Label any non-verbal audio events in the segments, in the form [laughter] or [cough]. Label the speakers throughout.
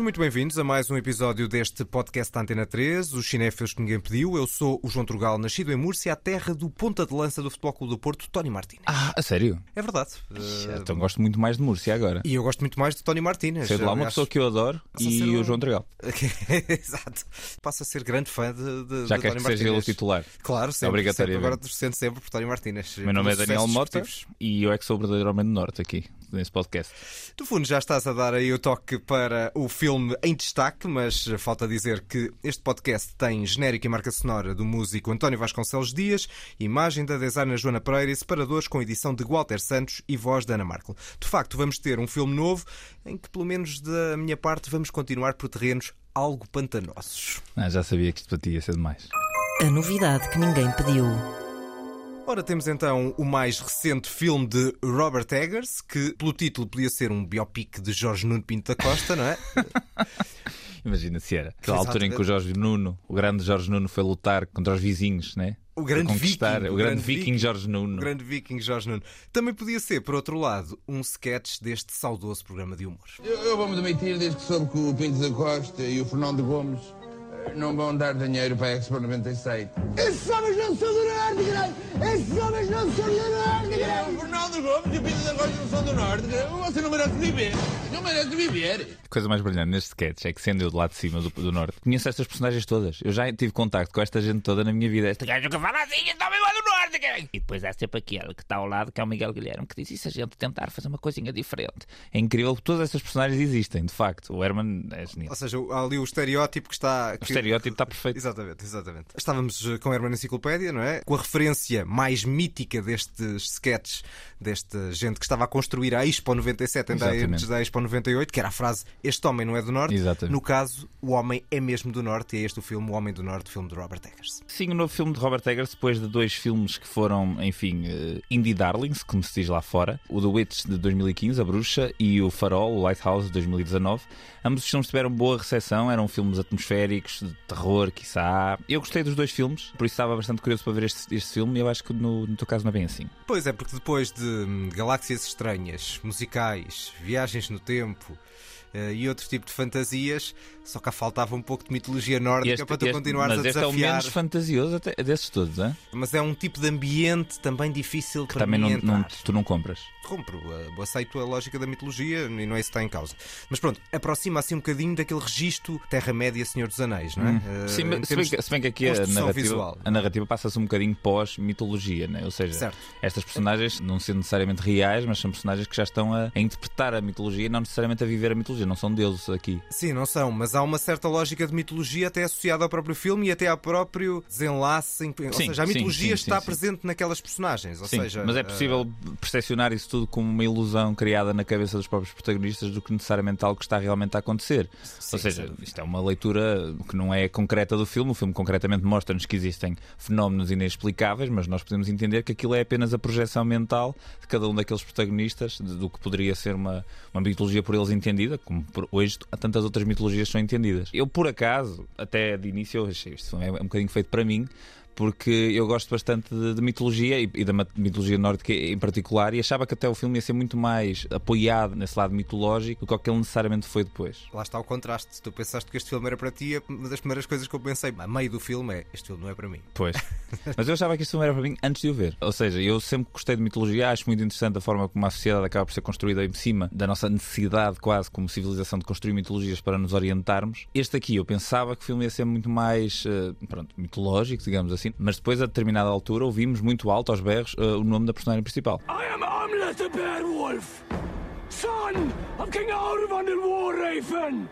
Speaker 1: Sejam muito bem-vindos a mais um episódio deste podcast da Antena 3, os cinéfilos que ninguém pediu. Eu sou o João Trugal, nascido em Múrcia, a terra do ponta de lança do Futebol Clube do Porto, Tony Martínez.
Speaker 2: Ah, a sério?
Speaker 1: É verdade.
Speaker 2: Uh... Então gosto muito mais de Múrcia agora.
Speaker 1: E eu gosto muito mais de Tony Martínez.
Speaker 2: Sei de lá uma pessoa que eu adoro e um... o João Trugal. [laughs]
Speaker 1: Exato. Passa a ser grande fã de, de
Speaker 2: Já
Speaker 1: de
Speaker 2: quer que seja ele o titular.
Speaker 1: Claro, sempre.
Speaker 2: Obrigatoriamente.
Speaker 1: Sempre, agora sendo sempre por Tony Martínez.
Speaker 2: Meu nome é Daniel Mota e eu é que sou o verdadeiro homem do Norte aqui nesse podcast.
Speaker 1: No fundo, já estás a dar aí o toque para o filme em destaque, mas falta dizer que este podcast tem genérico e marca sonora do músico António Vasconcelos Dias, imagem da designer Joana Pereira e separadores com edição de Walter Santos e voz da Ana Marco. De facto, vamos ter um filme novo em que, pelo menos da minha parte, vamos continuar por terrenos algo pantanosos.
Speaker 2: Ah, já sabia que isto para ti ia ser demais.
Speaker 3: A novidade que ninguém pediu.
Speaker 1: Ora, temos então o mais recente filme de Robert Eggers, que pelo título podia ser um biopic de Jorge Nuno Pinto da Costa, não é? [laughs]
Speaker 2: Imagina se era. Aquela altura em que o Jorge Nuno, o grande Jorge Nuno, foi lutar contra os vizinhos, né?
Speaker 1: O grande viking.
Speaker 2: O grande, grande viking Jorge Nuno.
Speaker 1: O grande viking Jorge Nuno. Também podia ser, por outro lado, um sketch deste saudoso programa de humor.
Speaker 4: Eu, eu vou-me demitir desde que soube que o Pinto da Costa e o Fernando Gomes não vão dar dinheiro para a Expo 97.
Speaker 5: Esses homens não são do Norte, caralho! Esses homens não são do Norte, caralho!
Speaker 4: O Fernando Gomes e o Pinto da Costa não são do Norte, Você não merece viver. Não merece viver.
Speaker 2: A coisa mais brilhante neste sketch é que, sendo eu do lado de cima do, do Norte, conheço estas personagens todas. Eu já tive contacto com esta gente toda na minha vida. Este gajo que fala assim, está bem lá do Norte, caralho! E depois há sempre aquele que está ao lado, que é o Miguel Guilherme, que diz: e se a gente tentar fazer uma coisinha diferente? É incrível que todas estas personagens existem, de facto. O Herman é genial.
Speaker 1: Ou seja, há ali o estereótipo que está.
Speaker 2: O estereótipo está perfeito.
Speaker 1: Exatamente, exatamente. Estávamos com a Herman Enciclopédia, não é? Com a referência mais mítica destes sketches, desta gente que estava a construir a Expo 97 ainda antes da Expo 98, que era a frase Este homem não é do Norte.
Speaker 2: Exatamente.
Speaker 1: No caso, o homem é mesmo do Norte e é este o filme, O Homem do Norte, o filme de Robert Eggers.
Speaker 2: Sim, o novo filme de Robert Eggers, depois de dois filmes que foram, enfim, uh, indie darlings, como se diz lá fora. O The Witch de 2015, A Bruxa, e o Farol, o Lighthouse de 2019. Ambos os filmes tiveram boa recepção, eram filmes atmosféricos, de terror, quiçá. Eu gostei dos dois filmes, por isso estava bastante curioso para ver este, este filme e eu acho que no, no teu caso não é bem assim.
Speaker 1: Pois é, porque depois de hum, galáxias estranhas, musicais, viagens no tempo, Uh, e outro tipo de fantasias, só que faltava um pouco de mitologia nórdica
Speaker 2: este,
Speaker 1: para tu
Speaker 2: este,
Speaker 1: continuares
Speaker 2: mas
Speaker 1: a desafiar.
Speaker 2: Este é o menos fantasioso até, desses todos, é?
Speaker 1: Mas é um tipo de ambiente também difícil
Speaker 2: que
Speaker 1: para
Speaker 2: também
Speaker 1: mim
Speaker 2: não, não, tu não compras.
Speaker 1: Compro, uh, aceito a lógica da mitologia e não é isso que está em causa. Mas pronto, aproxima assim um bocadinho daquele registro Terra-média Senhor dos Anéis, não é?
Speaker 2: Hum. Uh, Sim, se bem, que, se bem que aqui a narrativa,
Speaker 1: visual.
Speaker 2: a narrativa passa-se um bocadinho pós-mitologia, né? ou seja,
Speaker 1: certo.
Speaker 2: estas personagens não sendo necessariamente reais, mas são personagens que já estão a, a interpretar a mitologia e não necessariamente a viver a mitologia, não são deuses aqui.
Speaker 1: Sim, não são, mas há uma certa lógica de mitologia até associada ao próprio filme e até ao próprio desenlace. Em... Ou
Speaker 2: sim,
Speaker 1: seja, a mitologia
Speaker 2: sim, sim,
Speaker 1: está presente naquelas personagens. Ou seja,
Speaker 2: mas é possível uh... percepcionar isso tudo como uma ilusão criada na cabeça dos próprios protagonistas do que necessariamente algo que está realmente a acontecer. ou seja, isto é uma leitura que não é concreta do filme. O filme concretamente mostra-nos que existem fenómenos inexplicáveis, mas nós podemos entender que aquilo é apenas a projeção mental de cada um daqueles protagonistas do que poderia ser uma, uma mitologia por eles entendida, como hoje há tantas outras mitologias são entendidas. Eu, por acaso, até de início, eu achei isto é um bocadinho feito para mim, porque eu gosto bastante de, de mitologia e, e, da mitologia nórdica em particular, e achava que até o filme ia ser muito mais apoiado nesse lado mitológico do que aquele necessariamente foi depois.
Speaker 1: Lá está o contraste. Se tu pensaste que este filme era para ti, uma das primeiras coisas que eu pensei a meio do filme é este filme não é para mim.
Speaker 2: Pois. [laughs] Mas eu achava que este filme era para mim antes de o ver. Ou seja, eu sempre gostei de mitologia, acho muito interessante a forma como a sociedade acaba por ser construída em cima da nossa necessidade, quase como civilização, de construir mitologias para nos orientarmos. Este aqui eu pensava que o filme ia ser muito mais uh, pronto, mitológico, digamos assim mas depois, a determinada altura, ouvimos muito alto aos berros uh, o nome da personagem principal.
Speaker 6: I am Hamlet the Beowulf, son of King Arvan the War Raven,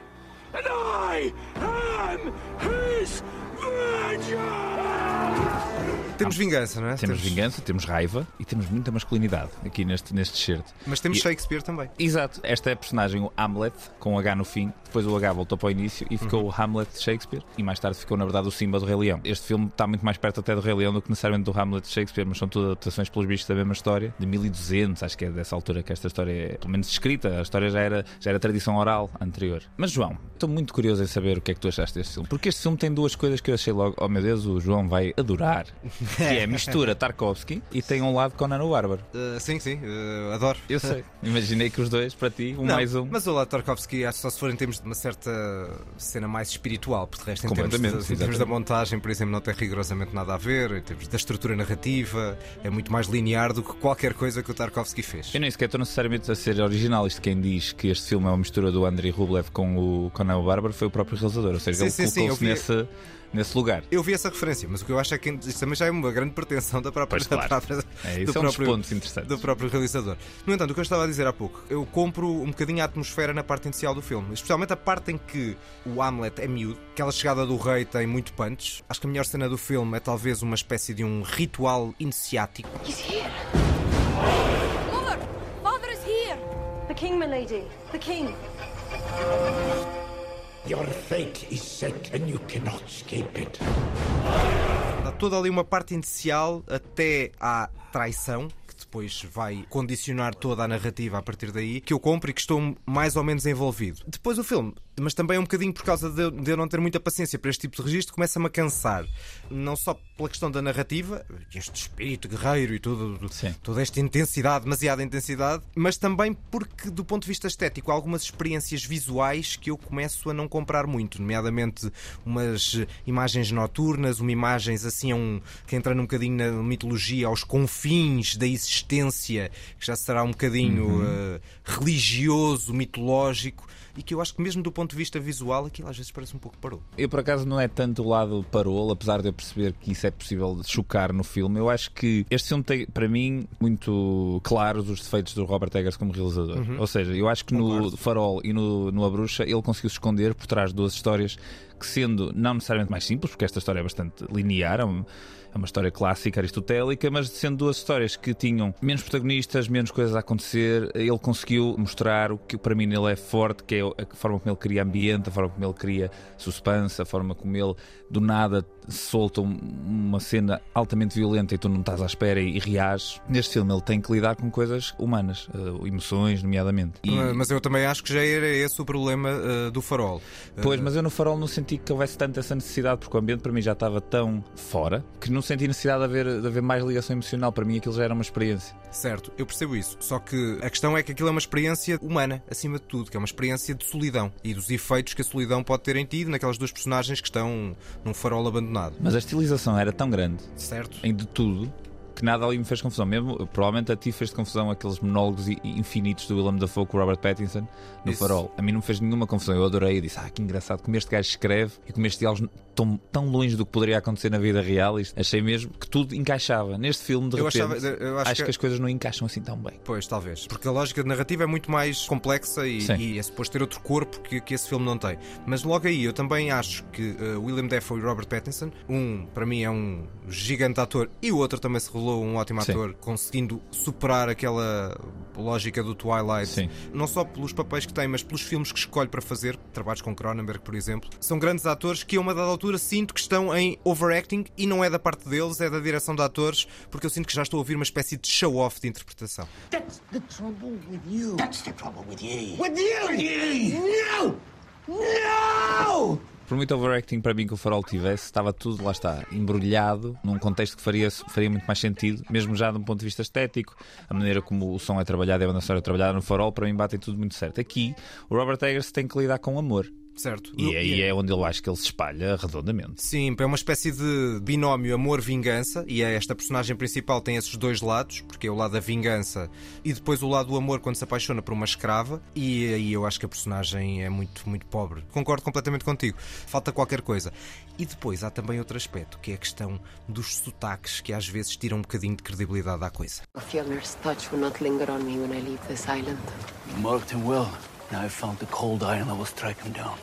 Speaker 6: and I am his vengeance!
Speaker 1: Temos vingança, não é?
Speaker 2: Temos, temos, vingança, temos raiva e temos muita masculinidade aqui neste, neste certo.
Speaker 1: Mas temos e... Shakespeare também.
Speaker 2: Exato. Esta é a personagem, o Hamlet, com H no fim. Depois o H voltou para o início e ficou uhum. o Hamlet de Shakespeare. E mais tarde ficou, na verdade, o Simba do Rei Leão. Este filme está muito mais perto até do Rei Leão do que necessariamente do Hamlet de Shakespeare, mas são tudo adaptações pelos bichos da mesma história, de 1200. Acho que é dessa altura que esta história é, pelo menos, escrita. A história já era, já era tradição oral anterior. Mas, João, estou muito curioso em saber o que é que tu achaste deste filme. Porque este filme tem duas coisas que eu achei logo, oh meu Deus, o João vai adorar. [laughs] que é mistura Tarkovsky e tem um lado Conan o Bárbaro.
Speaker 1: Uh, sim, sim, uh, adoro.
Speaker 2: Eu sei. [laughs] Imaginei que os dois, para ti, um
Speaker 1: Não,
Speaker 2: mais um.
Speaker 1: Mas o lado Tarkovsky acho só se for em termos de uma certa cena mais espiritual, porque de resto em termos, de- em termos da montagem, por exemplo, não tem rigorosamente nada a ver, em termos da estrutura narrativa, é muito mais linear do que qualquer coisa que o Tarkovsky fez.
Speaker 2: Eu nem sequer estou necessariamente a ser original. Isto quem diz que este filme é uma mistura do Andrei Rublev com o Conan o Bárbaro foi o próprio realizador. Ou seja,
Speaker 1: Sim,
Speaker 2: ele colocou-se
Speaker 1: vi-
Speaker 2: nesse, nesse lugar.
Speaker 1: Eu vi essa referência, mas o que eu acho é que isto também já é uma grande pretensão da própria,
Speaker 2: Pois, [laughs]
Speaker 1: da
Speaker 2: claro.
Speaker 1: própria-
Speaker 2: É,
Speaker 1: do
Speaker 2: isso é um dos
Speaker 1: próprio-
Speaker 2: pontos interessantes.
Speaker 1: do próprio realizador. No entanto, o que eu estava a dizer há pouco, eu compro um bocadinho a atmosfera na parte inicial do filme, especialmente a parte em que o Hamlet é miúdo, aquela chegada do rei tem muito punch. Acho que a melhor cena do filme é talvez uma espécie de um ritual iniciático.
Speaker 7: He's here. Mother! Father is here!
Speaker 8: The king, milady. The king.
Speaker 6: Your fate is set and you cannot escape it.
Speaker 1: Há toda ali uma parte inicial até à traição, que depois vai condicionar toda a narrativa a partir daí, que eu compro e que estou mais ou menos envolvido. Depois o filme, mas também um bocadinho por causa de, eu- de eu não ter muita paciência para este tipo de registro, começa-me a cansar. Não só pela questão da narrativa, este espírito guerreiro e tudo,
Speaker 2: Sim.
Speaker 1: toda esta intensidade, demasiada intensidade, mas também porque, do ponto de vista estético, há algumas experiências visuais que eu começo a não comprar muito, nomeadamente umas imagens noturnas, uma imagens assim um, que entra num bocadinho na mitologia, aos confins da existência, que já será um bocadinho eh, religioso, mitológico, e que eu acho que mesmo do ponto de vista visual, aquilo às vezes parece um pouco parou.
Speaker 2: Eu, por acaso, não é tanto o lado parol, apesar de eu perceber que isso é possível de chocar no filme. Eu acho que este filme tem, para mim, muito claros os defeitos do Robert Eggers como realizador. Ou seja, eu acho que no Farol e no, no A Bruxa ele conseguiu se esconder por trás de duas histórias que, sendo não necessariamente mais simples, porque esta história é bastante linear, é um- é uma história clássica aristotélica, mas sendo duas histórias que tinham menos protagonistas, menos coisas a acontecer, ele conseguiu mostrar o que para mim nele é forte, que é a forma como ele cria ambiente, a forma como ele cria suspense, a forma como ele do nada solta um- uma cena altamente violenta e tu não estás à espera e, e reages. Neste filme ele tem que lidar com coisas humanas, eh, emoções, nomeadamente. E-
Speaker 1: Mas eu também acho que já era esse o problema eh, do farol.
Speaker 2: Pois, mas eu no farol não senti que houvesse tanto essa necessidade, porque o ambiente para mim já estava tão fora que não senti necessidade de haver, de haver mais ligação emocional. Para mim aquilo já era uma experiência.
Speaker 1: Certo, eu percebo isso. Só que a questão é que aquilo é uma experiência humana, acima de tudo, que é uma experiência de solidão e dos efeitos que a solidão pode ter em ti naquelas duas personagens que estão num farol abandonado.
Speaker 2: Mas a estilização era tão grande,
Speaker 1: Certo?
Speaker 2: em de tudo, que nada ali me fez confusão. Mesmo, provavelmente a ti fez confusão aqueles monólogos infinitos do Willem Dafoe com o Robert Pattinson no
Speaker 1: Isso.
Speaker 2: farol. A mim não me fez nenhuma confusão. Eu adorei e disse: Ah, que engraçado como este gajo escreve e como estes diálogos estão tão longe do que poderia acontecer na vida real. Isto, achei mesmo que tudo encaixava. Neste filme, de
Speaker 1: Eu
Speaker 2: repente,
Speaker 1: achava- eu acho
Speaker 2: acho,
Speaker 1: que-
Speaker 2: que... as coisas não encaixam assim tão bem.
Speaker 1: Pois, talvez. Porque a lógica de narrativa é muito mais complexa e, e é suposto ter outro corpo que, que esse filme não tem. Mas logo aí, eu também acho que uh, William Dafoe e Robert Pattinson, um, para mim, é um gigante ator e o outro também se revelou um ótimo
Speaker 2: Sim.
Speaker 1: ator, conseguindo superar aquela lógica do Twilight.
Speaker 2: Sim.
Speaker 1: Não só pelos papéis que tem, mas pelos filmes que escolhe para fazer, trabalhos com Cronenberg, por exemplo. São grandes atores que, a uma dada altura, sinto que estão em overacting e não é da parte deles, é da direção de atores, porque eu sinto que já estou a ouvir uma espécie de show-off de interpretação.
Speaker 5: That's the trouble with you.
Speaker 6: That's the trouble with ye.
Speaker 5: With you! With you! No! No!
Speaker 2: Por muito overacting para mim que o farol tivesse, estava tudo, lá está, embrulhado num contexto que faria, faria muito mais sentido, mesmo já de um ponto de vista estético, a maneira como o som é trabalhado e a banda sonora é trabalhada no farol, para mim batem tudo muito certo. Aqui, o Robert Eggers tem que lidar com amor.
Speaker 1: Certo.
Speaker 2: E aí é onde eu acho que ele se espalha redondamente.
Speaker 1: Sim, é uma espécie de binómio amor-vingança e é esta personagem principal tem esses dois lados, porque é o lado da vingança e depois o lado do amor quando se apaixona por uma escrava e aí eu acho que a personagem é muito, muito pobre. Concordo completamente contigo. Falta qualquer coisa. E depois há também outro aspecto, que é a questão dos sotaques que às vezes tiram um bocadinho de credibilidade à coisa.
Speaker 9: Touch will
Speaker 10: Now I found the cold island I will strike him down.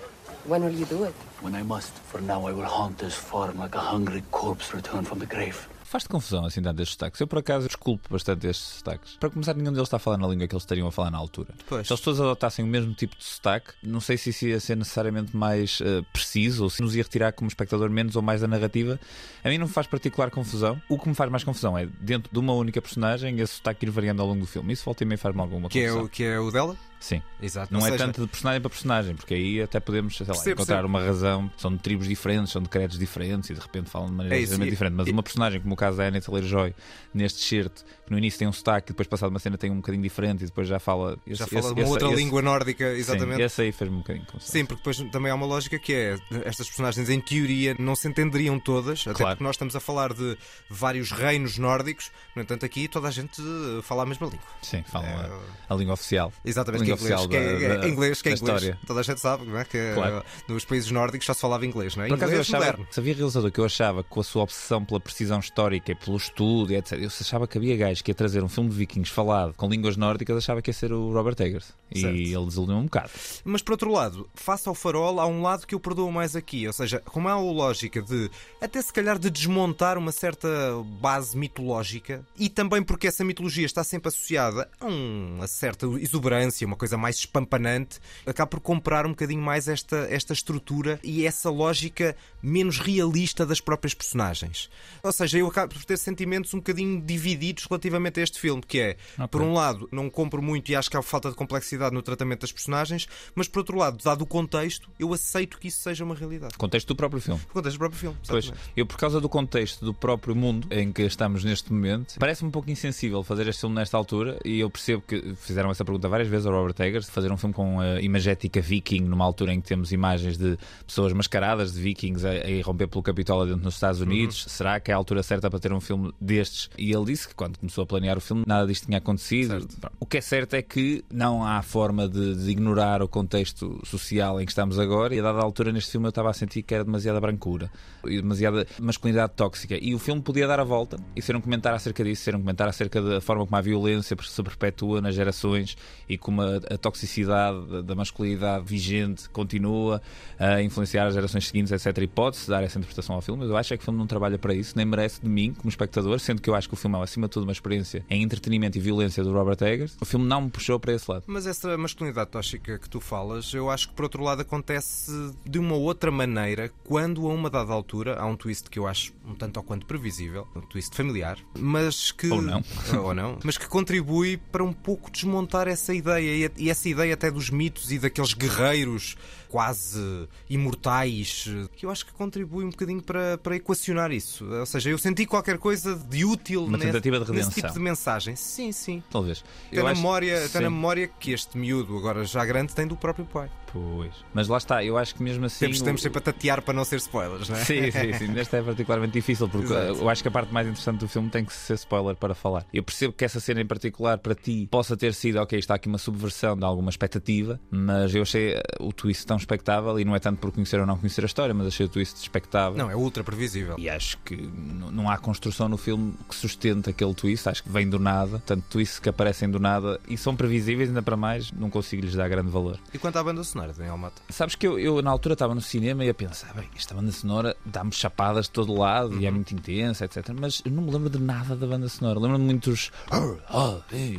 Speaker 9: When will you do it?
Speaker 10: When I must, for now I will haunt this farm like a hungry corpse returned from the grave.
Speaker 2: Faz-te confusão assim tanto estes sotaques. Eu, por acaso, desculpo bastante estes sotaques. Para começar, nenhum deles está a falar na língua que eles estariam a falar na altura.
Speaker 1: Pois.
Speaker 2: Se eles todos adotassem o mesmo tipo de sotaque, não sei se isso ia ser necessariamente mais eh, preciso ou se nos ia retirar como espectador menos ou mais da narrativa. A mim não me faz particular confusão. O que me faz mais confusão é, dentro de uma única personagem, esse sotaque ir variando ao longo do filme. Isso volta e meia faz-me alguma
Speaker 1: Que é
Speaker 2: confusão.
Speaker 1: o, que é o dela?
Speaker 2: Sim.
Speaker 1: Exato.
Speaker 2: Não
Speaker 1: Ou
Speaker 2: é
Speaker 1: seja,
Speaker 2: tanto de personagem para personagem, porque aí até podemos lá,
Speaker 1: Percebo,
Speaker 2: encontrar
Speaker 1: percebo.
Speaker 2: uma razão. São de tribos diferentes, são de credos diferentes e de repente falam de maneira
Speaker 1: É
Speaker 2: ligeiramente diferente. Mas
Speaker 1: e-
Speaker 2: uma personagem como o caso da Anna Taylor-Joy, neste shirt, que no início tem um sotaque e depois passado uma cena tem um bocadinho diferente e depois já fala.
Speaker 1: Já
Speaker 2: esse-
Speaker 1: fala
Speaker 2: esse-
Speaker 1: de uma
Speaker 2: esse-
Speaker 1: outra língua nórdica, exatamente.
Speaker 2: Sim, esse aí fez-me um bocadinho confusão.
Speaker 1: Sim, porque depois também há uma lógica que é estas personagens em teoria não se entenderiam todas, até
Speaker 2: Claro.
Speaker 1: porque nós estamos a falar de vários reinos nórdicos, no entanto aqui toda a gente fala a mesma língua.
Speaker 2: Sim, falam
Speaker 1: É,
Speaker 2: a, a língua oficial.
Speaker 1: Exatamente,
Speaker 2: A
Speaker 1: que é inglês,
Speaker 2: oficial da-
Speaker 1: inglês, que é
Speaker 2: da
Speaker 1: inglês.
Speaker 2: história.
Speaker 1: Toda a gente sabe não é? que eh,
Speaker 2: Claro.
Speaker 1: nos países nórdicos só se falava inglês, não é?
Speaker 2: Por acaso eu
Speaker 1: inglês
Speaker 2: achava,
Speaker 1: moderno.
Speaker 2: sabia realizador que eu achava que com a sua obsessão pela precisão histórica e pelo estudo e etc. Eu achava que havia gajos que ia trazer um filme de vikings falado com línguas nórdicas, achava que ia ser o Robert Eggers. E
Speaker 1: Certo.
Speaker 2: ele desiludiu um bocado.
Speaker 1: Mas por outro lado, face ao farol, há um lado que eu perdoo mais aqui. Ou seja, como há a lógica de, até se calhar, de desmontar uma certa base mitológica e também porque essa mitologia está sempre associada a uma certa exuberância, uma coisa mais espampanante, acaba por comprar um bocadinho mais esta, esta estrutura e essa lógica menos realista das próprias personagens. Ou seja, eu acabo por ter sentimentos um bocadinho divididos relativamente a este filme, que é,
Speaker 2: Ok.
Speaker 1: por um lado, não compro muito e acho que há falta de complexidade no tratamento das personagens, mas por outro lado, dado o contexto, eu aceito que isso seja uma realidade.
Speaker 2: Contexto do próprio filme.
Speaker 1: O contexto do próprio filme.
Speaker 2: Pois, eu por causa do contexto do próprio mundo em que estamos neste momento, parece-me um pouco insensível fazer este filme nesta altura e eu percebo que fizeram essa pergunta várias vezes ao Robert Eggers, fazer um filme com a imagética viking numa altura em que temos imagens de pessoas mascaradas de vikings a, a irromper pelo Capitólio dentro nos Estados Unidos, será que é a altura certa para ter um filme destes? E ele disse que quando começou a planear o filme nada disto tinha acontecido. O que é certo é que não há forma de, de ignorar o contexto social em que estamos agora e a dada altura neste filme eu estava a sentir que era demasiada brancura e demasiada masculinidade tóxica e o filme podia dar a volta e ser um comentário acerca disso, ser um comentário acerca da forma como a violência se perpetua nas gerações e como a, a toxicidade da- da masculinidade vigente continua a influenciar as gerações seguintes, etc. E pode-se dar essa interpretação ao filme, mas eu acho é que o filme não trabalha para isso, nem merece de mim como espectador, sendo que eu acho que o filme é acima de tudo uma experiência em entretenimento e violência do Robert Eggers. O filme não me puxou para esse lado.
Speaker 1: Mas essa masculinidade tóxica que tu falas, eu acho que por outro lado acontece de uma outra maneira quando a uma dada altura há um twist que eu acho um tanto ou quanto previsível, um twist familiar, mas que
Speaker 2: Ou não. [laughs]
Speaker 1: ou não, mas que contribui para um pouco desmontar essa ideia e- essa ideia até dos mitos e daqueles guerreiros quase imortais, que eu acho que contribui um bocadinho para, para equacionar isso. Ou seja, eu senti qualquer coisa de útil
Speaker 2: Uma
Speaker 1: nesse-
Speaker 2: tentativa de
Speaker 1: nesse tipo de mensagem. Sim, sim.
Speaker 2: Talvez.
Speaker 1: Até,
Speaker 2: Eu
Speaker 1: na
Speaker 2: acho-
Speaker 1: memória, até na memória que este miúdo, agora já grande, tem do próprio pai.
Speaker 2: Pois. Mas lá está, eu acho que mesmo assim.
Speaker 1: Temos,
Speaker 2: o-
Speaker 1: temos sempre a tatear para não ser spoilers, não é?
Speaker 2: Sim, sim, sim. Neste é particularmente difícil porque
Speaker 1: Exato.
Speaker 2: eu acho que a parte mais interessante do filme tem que ser spoiler para falar. Eu percebo que essa cena em particular para ti possa ter sido, ok, está aqui uma subversão de alguma expectativa, mas eu achei eh, o twist tão espectável e não é tanto por conhecer ou não conhecer a história, mas achei o twist espectável.
Speaker 1: Não, é ultra previsível.
Speaker 2: E acho que não há construção no filme que sustente aquele twist, acho que vem do nada. Tanto twists que aparecem do nada e são previsíveis, ainda para mais, não consigo lhes dar grande valor.
Speaker 1: E quanto à banda sonora, Daniel Mata?
Speaker 2: Sabes que eu, eu, na altura estava no cinema e a pensar, bem, esta banda sonora dá-me chapadas de todo lado e é muito intensa, etc. Mas eu não me lembro de nada da banda sonora. Lembro-me muito dos.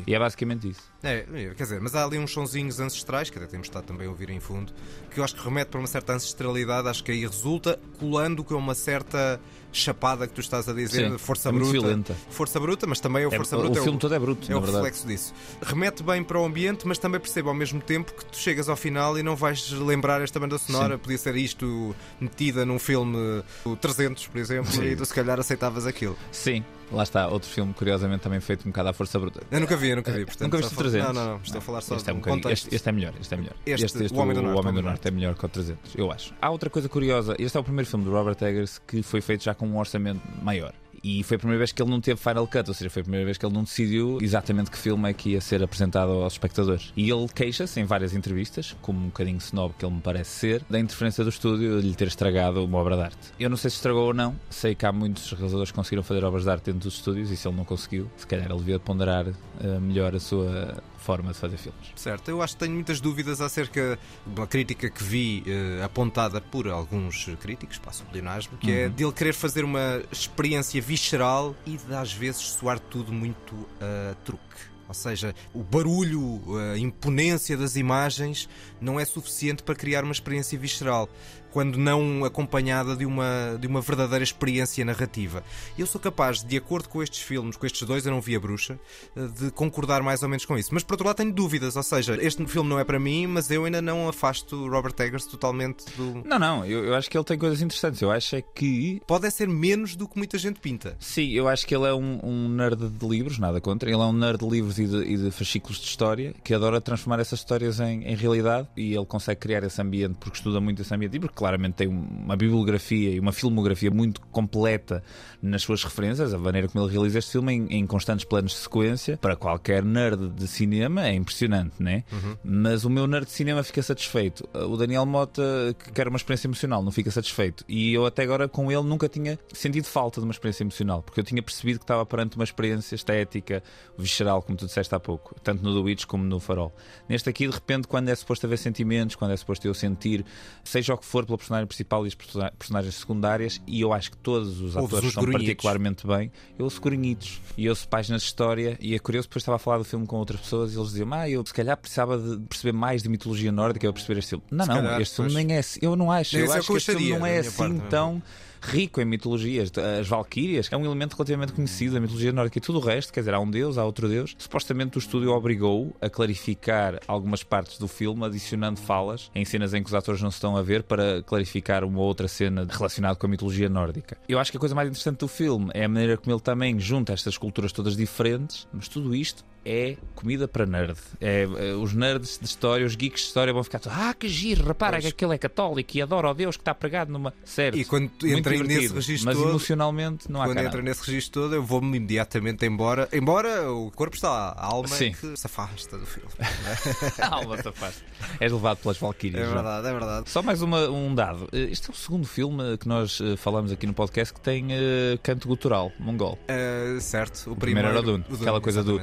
Speaker 2: E é basicamente isso.
Speaker 1: É, quer dizer, mas há ali uns sonzinhos ancestrais, que até temos estado também a ouvir em fundo, que eu acho que remete para uma certa ancestralidade, acho que aí resulta colando com uma certa chapada que tu estás a dizer,
Speaker 2: Sim,
Speaker 1: força
Speaker 2: é
Speaker 1: bruta.
Speaker 2: violenta.
Speaker 1: Força bruta, mas também é o
Speaker 2: É-
Speaker 1: força
Speaker 2: o
Speaker 1: bruta. é
Speaker 2: filme todo é bruto,
Speaker 1: é o reflexo disso. Remete bem para o ambiente, mas também percebo ao mesmo tempo que tu chegas ao final e não vais lembrar esta banda sonora. Podia ser isto metida num filme o 300, por exemplo, e tu se calhar aceitavas aquilo.
Speaker 2: Sim, lá está. Outro filme, curiosamente, também feito um bocado à força bruta.
Speaker 1: Eu nunca vi, eu nunca vi. Portanto,
Speaker 2: Nunca viste o
Speaker 1: falo-
Speaker 2: 300?
Speaker 1: Não, não, não. Estou a falar só
Speaker 2: este é, um
Speaker 1: contexto.
Speaker 2: este, este é melhor, este é melhor.
Speaker 1: Este, O Homem do Norte,
Speaker 2: o Homem do
Speaker 1: Homem do
Speaker 2: Norte é melhor que o 300, eu acho. Há outra coisa curiosa, este é o primeiro filme do Robert Eggers que foi feito já com um orçamento maior. E foi a primeira vez que ele não teve Final Cut, ou seja, foi a primeira vez que ele não decidiu exatamente que filme é que ia ser apresentado aos espectadores. E ele queixa-se em várias entrevistas, como um bocadinho snob que ele me parece ser, da interferência do estúdio de lhe ter estragado uma obra de arte. Eu não sei se estragou ou não, sei que há muitos realizadores que conseguiram fazer obras de arte dentro dos estúdios e se ele não conseguiu, se calhar ele devia ponderar eh, melhor a sua forma de fazer filmes.
Speaker 1: Certo, eu acho que tenho muitas dúvidas acerca de uma crítica que vi eh, apontada por alguns críticos, passo o pleonasmo, que é
Speaker 2: Uhum.
Speaker 1: dele querer fazer uma experiência visceral e de às vezes soar tudo muito a truque. Ou seja, o barulho, a imponência das imagens não é suficiente para criar uma experiência visceral. Quando não acompanhada de uma, de uma verdadeira experiência narrativa. Eu sou capaz, de acordo com estes filmes, com estes dois, eu não vi a bruxa, eh, de concordar mais ou menos com isso. Mas por outro lado tenho dúvidas, ou seja, este filme não é para mim, mas eu ainda não afasto Robert Eggers totalmente do.
Speaker 2: Não, não, eu, eu acho que ele tem coisas interessantes. Eu acho é que.
Speaker 1: Pode é ser menos do que muita gente pinta.
Speaker 2: Sim, eu acho que ele é um, um nerd de livros, nada contra. Ele é um nerd de livros e de, e de fascículos de história que adora transformar essas histórias em, em realidade e ele consegue criar esse ambiente porque estuda muito esse ambiente e porque claramente tem uma bibliografia e uma filmografia muito completa nas suas referências. A maneira como ele realiza este filme em, em constantes planos de sequência, para qualquer nerd de cinema, é impressionante, né?
Speaker 1: Uhum.
Speaker 2: Mas o meu nerd de cinema fica satisfeito. O Daniel Mota, que quer uma experiência emocional, não fica satisfeito. E eu até agora com ele nunca tinha sentido falta de uma experiência emocional, porque eu tinha percebido que estava perante uma experiência estética, visceral, como tu disseste há pouco, tanto no The Witch como no Farol. Neste aqui, de repente, quando é suposto haver sentimentos, quando é suposto eu sentir, seja o que for, pela personagem principal e as personagens secundárias, e eu acho que todos os
Speaker 1: Ouves
Speaker 2: atores
Speaker 1: os
Speaker 2: são
Speaker 1: grunhidos.
Speaker 2: particularmente bem, eu ouço grunhidos e ouço páginas de história, e é curioso, depois estava a falar do filme com outras pessoas e eles diziam, ah, eu se calhar precisava de perceber mais de mitologia nórdica para perceber este filme. Não,
Speaker 1: Se
Speaker 2: não,
Speaker 1: calhar,
Speaker 2: este filme
Speaker 1: pois.
Speaker 2: nem é assim. Eu não acho.
Speaker 1: Nem
Speaker 2: eu
Speaker 1: é
Speaker 2: acho
Speaker 1: o
Speaker 2: que este filme
Speaker 1: acharia,
Speaker 2: não
Speaker 1: da
Speaker 2: é assim tão rico em mitologias. As Valquírias é um elemento relativamente conhecido da mitologia nórdica e tudo o resto, quer dizer, há um deus, há outro deus. Supostamente o estúdio obrigou a clarificar algumas partes do filme, adicionando falas em cenas em que os atores não se estão a ver para clarificar uma outra cena relacionada com a mitologia nórdica. Eu acho que a coisa mais interessante do filme é a maneira como ele também junta estas culturas todas diferentes, mas tudo isto é comida para nerd. É, é, os nerds de história, os geeks de história vão ficar todos, ah, que giro, repara
Speaker 1: Pois.
Speaker 2: que aquele é católico e adora o Deus que está pregado numa. Certo.
Speaker 1: E quando entrei nesse registro
Speaker 2: Mas
Speaker 1: todo-
Speaker 2: emocionalmente não há
Speaker 1: Quando entra nesse registro todo, eu vou-me imediatamente embora. Embora o corpo está lá, a alma
Speaker 2: Sim.
Speaker 1: é que se afasta do filme. [laughs]
Speaker 2: Alma se afasta. És levado pelas Valquírias.
Speaker 1: É verdade, é verdade.
Speaker 2: Só mais uma- um dado. Eh, Este é o segundo filme que nós eh, falamos aqui no podcast que tem eh, canto gutural mongol.
Speaker 1: Uh, certo, o
Speaker 2: O primeiro era o Dune, aquela coisa do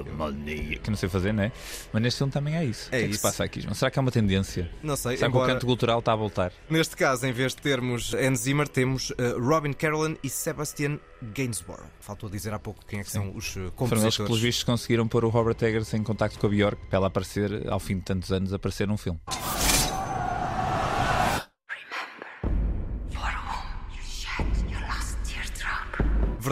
Speaker 1: exatamente.
Speaker 2: que não sei fazer, não é? Mas neste filme também é isso.
Speaker 1: É
Speaker 2: o que é que
Speaker 1: isso.
Speaker 2: se passa aqui, João? Será que é uma tendência?
Speaker 1: Não sei,
Speaker 2: Será que o
Speaker 1: embora
Speaker 2: canto gutural está a voltar?
Speaker 1: neste caso, em vez de termos Hans Zimmer, temos uh, Robin Carolan e Sebastian Gainsborough. Faltou dizer há pouco quem é que são os uh,
Speaker 2: Foram eles que,
Speaker 1: compositores.
Speaker 2: pelos vistos, conseguiram pôr o Robert Eggers em contacto com a Bjork para ela aparecer, ao fim de tantos anos, aparecer num filme.